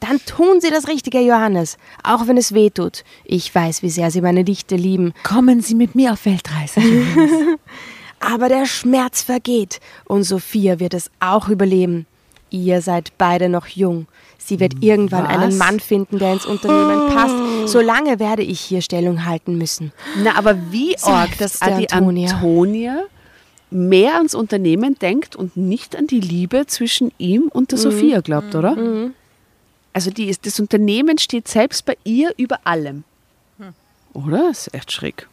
Dann tun Sie das Richtige, Johannes, auch wenn es weh tut. Ich weiß, wie sehr Sie meine Dichte lieben, Kommen Sie mit mir auf Weltreise. [laughs] aber der Schmerz vergeht und Sophia wird es auch überleben. Ihr seid beide noch jung. Sie wird irgendwann einen Mann finden, der ins Unternehmen passt. Solange werde ich hier Stellung halten müssen. Na, aber wie arg, dass die Antonia. Antonia. mehr ans Unternehmen denkt und nicht an die Liebe zwischen ihm und der Sophia glaubt, oder? Also die ist, das Unternehmen steht selbst bei ihr über allem. Oder? Das ist echt schräg.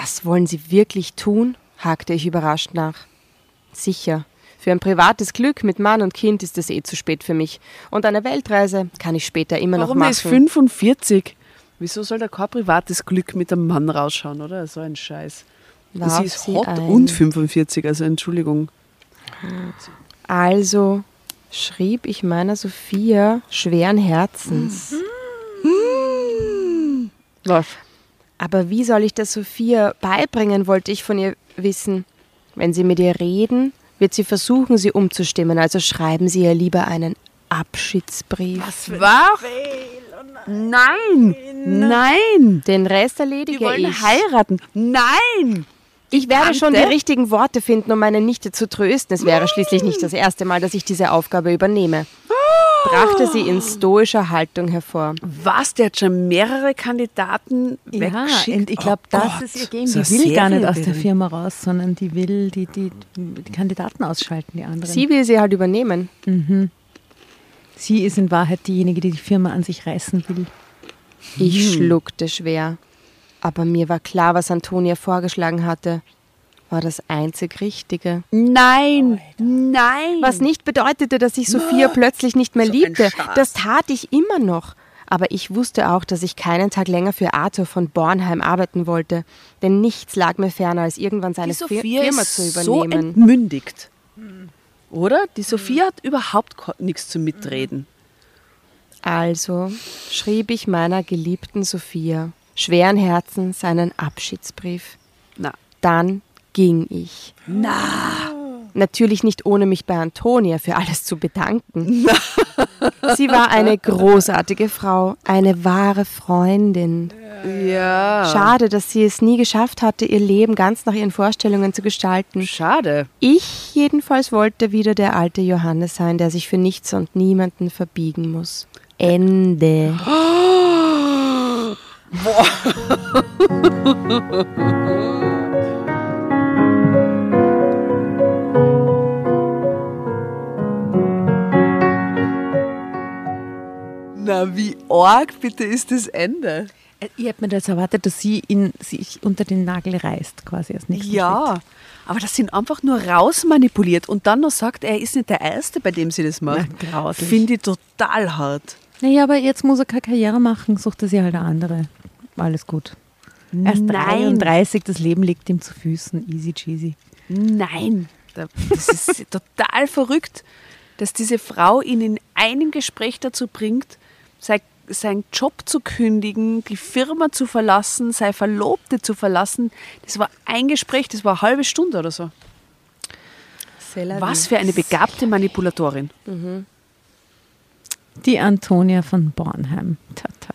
Das wollen Sie wirklich tun? hakte ich überrascht nach. Sicher. Für ein privates Glück mit Mann und Kind ist es eh zu spät für mich. Und eine Weltreise kann ich später immer Warum noch machen. ist 45? Wieso soll da kein privates Glück mit einem Mann rausschauen, oder? So ein Scheiß. Warf sie ist hot ein. und 45, also Entschuldigung. Also schrieb ich meiner Sophia schweren Herzens. Was? Aber wie soll ich das Sophia beibringen, wollte ich von ihr wissen. Wenn Sie mit ihr reden, wird sie versuchen, sie umzustimmen. Also schreiben Sie ihr lieber einen Abschiedsbrief. Was? Nein! Nein! Den Rest Die erledige wollen ich. heiraten. Nein! Ich werde schon die Tante? richtigen Worte finden, um meine Nichte zu trösten. Es wäre schließlich nicht das erste Mal, dass ich diese Aufgabe übernehme. Brachte sie in stoischer Haltung hervor. Was? Der hat schon mehrere Kandidaten Ja, weggeschickt? und ich glaube, Oh das Gott, ist ihr Game. Die will gar nicht aus der. Firma raus, sondern die will die, die, die Kandidaten ausschalten, die anderen. Sie will sie halt übernehmen. Sie ist in Wahrheit diejenige, die die Firma an sich reißen will. Ich schluckte schwer. Aber mir war klar, was Antonia vorgeschlagen hatte, war das einzig Richtige. Nein, nein. Was nicht bedeutete, dass ich Sophia plötzlich nicht mehr So liebte. Das tat ich immer noch. Aber ich wusste auch, dass ich keinen Tag länger für Arthur von Bornheim arbeiten wollte. Denn nichts lag mir ferner, als irgendwann seine die Sophia Firma ist zu so übernehmen. entmündigt. Oder? Die Sophia hat überhaupt nichts zu mitreden. Also schrieb ich meiner geliebten Sophia schweren Herzens einen Abschiedsbrief. Na, Dann ging ich. Na. Natürlich nicht ohne mich bei Antonia für alles zu bedanken. Sie war eine großartige Frau, eine wahre Freundin. ja. Schade, dass sie es nie geschafft hatte, ihr Leben ganz nach ihren Vorstellungen zu gestalten. Schade. Ich jedenfalls wollte wieder der alte Johannes sein, der sich für nichts und niemanden verbiegen muss. Ende. [laughs] Na, wie arg bitte ist das Ende? Äh, Ich hätte mir das erwartet, dass sie ihn sich unter den Nagel reißt, quasi als nächsten Schritt. Ja, aber das sind einfach nur rausmanipuliert und dann noch sagt, er ist nicht der Erste, bei dem sie das macht. Finde ich total hart. Naja, aber jetzt muss er keine Karriere machen, sucht er sich halt eine andere. Alles gut. Er ist Nein. 33, das Leben liegt ihm zu Füßen. Easy cheesy. Nein, da- das ist [laughs] total verrückt, dass diese Frau ihn in einem Gespräch dazu bringt, sei, seinen Job zu kündigen, die Firma zu verlassen, seine Verlobte zu verlassen. Das war ein Gespräch, das war eine halbe Stunde oder so. Was für eine begabte Manipulatorin. Die Antonia von Bornheim. Ta, ta.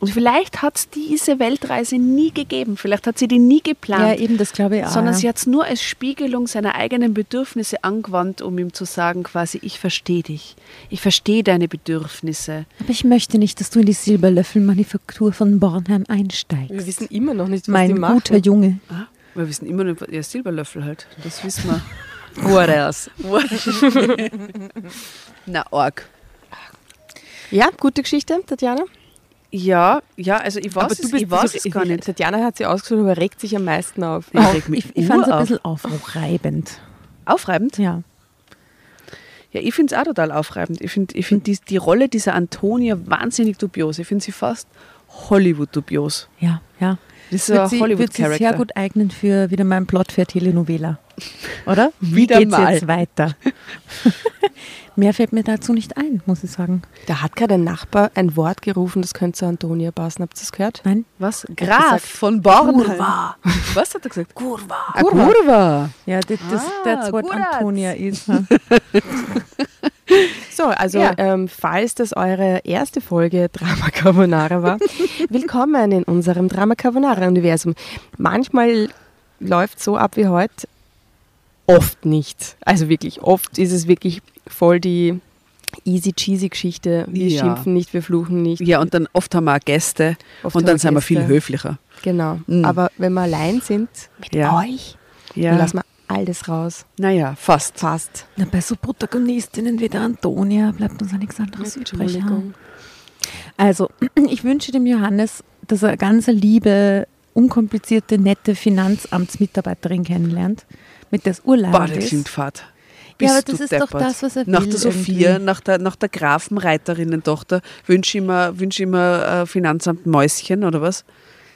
Und vielleicht hat es diese Weltreise nie gegeben. Vielleicht hat sie die nie Ja, geplant. eben, das glaube ich auch. sondern ja. sie hat es nur als Spiegelung seiner eigenen Bedürfnisse angewandt, um ihm zu sagen, quasi, ich verstehe dich. Ich verstehe deine Bedürfnisse. Aber ich möchte nicht, dass du in die Silberlöffelmanufaktur von Bornheim Wir einsteigst. wissen immer noch nicht, was Mein die machen. guter Junge. Ah, wir wissen immer nur, ja, Silberlöffel halt. Das wissen wir. [laughs] Woraus? [laughs] Na, arg. Ja, gute Geschichte, Tatjana. Ja, ja, also ich weiß, aber es, bist ich weiß so- es gar nicht. Tatjana hat sie ausgesucht, aber regt sich am meisten auf. Ich mich Ich, ich fand es ein bisschen aufreibend. Aufreibend? Ja. Ja, ich finde es auch total aufreibend. Ich finde ich find die, die Rolle dieser Antonia wahnsinnig dubios. Ich finde sie fast Hollywood-dubios. Ja, ja. Das ist Wird ein Hollywood-Charakter. sehr gut eignen für wieder meinen Plot für eine Telenovela. [laughs] Oder? Wie Wieder geht's mal. jetzt weiter? [laughs] Mehr fällt mir dazu nicht ein, muss ich sagen. Da hat gerade ein Nachbar ein Wort gerufen, das könnte zu Antonia passen. Habt ihr das gehört? Nein? Was? Graf von Bornheim. Kurva. [laughs] Was hat er gesagt? Kurva. Ah, Kurva. Kurva. Ja, das, das, Ah, that's what gut. Antonia is. ne? [laughs] So, also Ja. ähm, falls das eure erste Folge Drama Carbonara war, [laughs] willkommen in unserem Drama Carbonara-Universum. Manchmal läuft so ab wie heute, oft nicht. Also wirklich, oft ist es wirklich voll die easy cheesy Geschichte. Wir Ja. schimpfen nicht, wir fluchen nicht. Ja, und dann oft haben wir auch Gäste Oft und dann sind wir viel höflicher. Genau. Mhm. Aber wenn wir allein sind mit Ja. euch, Ja. dann lassen wir alles raus. Naja, fast. Fast. Na, bei so Protagonistinnen wie der Antonia bleibt uns ja nichts anderes übrig. Also, [clears throat] ich wünsche dem Johannes, dass er eine ganz liebe, unkomplizierte, nette Finanzamtsmitarbeiterin kennenlernt, mit der es Urlaub Boah, das ist. klingt fad. Ja, aber Bist das ist doch deppert. das, was er Nach will der Sophia, irgendwie. nach der, nach der Grafenreiterinnen-Tochter wünsche ich mir, wünsch ich mir äh, Finanzamt Mäuschen oder was?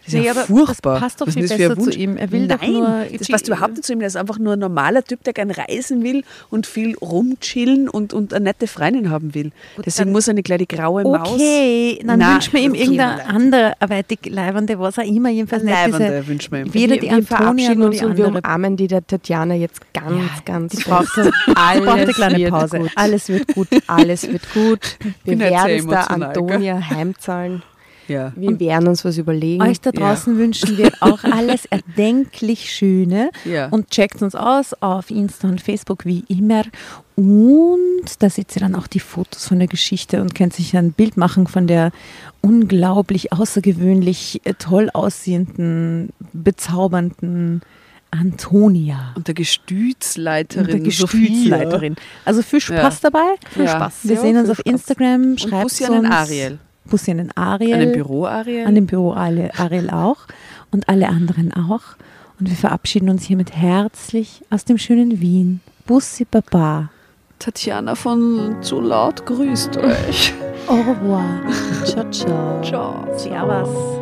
Das ist Nee, ja aber furchtbar. das passt doch Was viel besser zu Wunsch? ihm. Er will Nein, doch nur das passt überhaupt nicht zu ihm. Er ist einfach nur ein normaler Typ, der gerne reisen will und viel rumchillen und, und eine nette Freundin haben will. Deswegen dann- muss er eine kleine graue Maus. Okay, dann Nein, wünschen wir ihm okay, irgendeine nein. andere weitig Leibende, was auch immer, jedenfalls nicht Leibende wünschen wir ihm. weder wir, die wir Antonia verabschieden noch uns die und wir umarmen die der Tatjana jetzt ganz, Ja, ganz die braucht, [laughs] die braucht eine Alles kleine wird Pause. gut. Alles wird gut. Alles wird gut. Wir werden es der? Antonia heimzahlen. Ja. Wir werden uns was überlegen. Euch da Ja. draußen wünschen wir auch alles [laughs] erdenklich Schöne Ja. und checkt uns aus auf Insta und Facebook wie immer. Und da seht ihr dann auch die Fotos von der Geschichte und könnt sich ein Bild machen von der unglaublich außergewöhnlich äh, toll aussehenden, bezaubernden Antonia. Und der Gestütsleiterin. Und der Gestütsleiterin. Also viel Spaß dabei. Viel Spaß. Wir Ja, sehen uns auf Spaß. Instagram. Und Schreibt Bussi an den uns. Ariel. Bussi an den Ariel. An den Büro Ariel. An dem Büro Ariel Ariel auch. und alle anderen auch. Und wir verabschieden uns hiermit herzlich aus dem schönen Wien. Bussi Baba. Tatjana von Zu laut grüßt euch. Au revoir. Ciao, ciao. Ciao. Servus.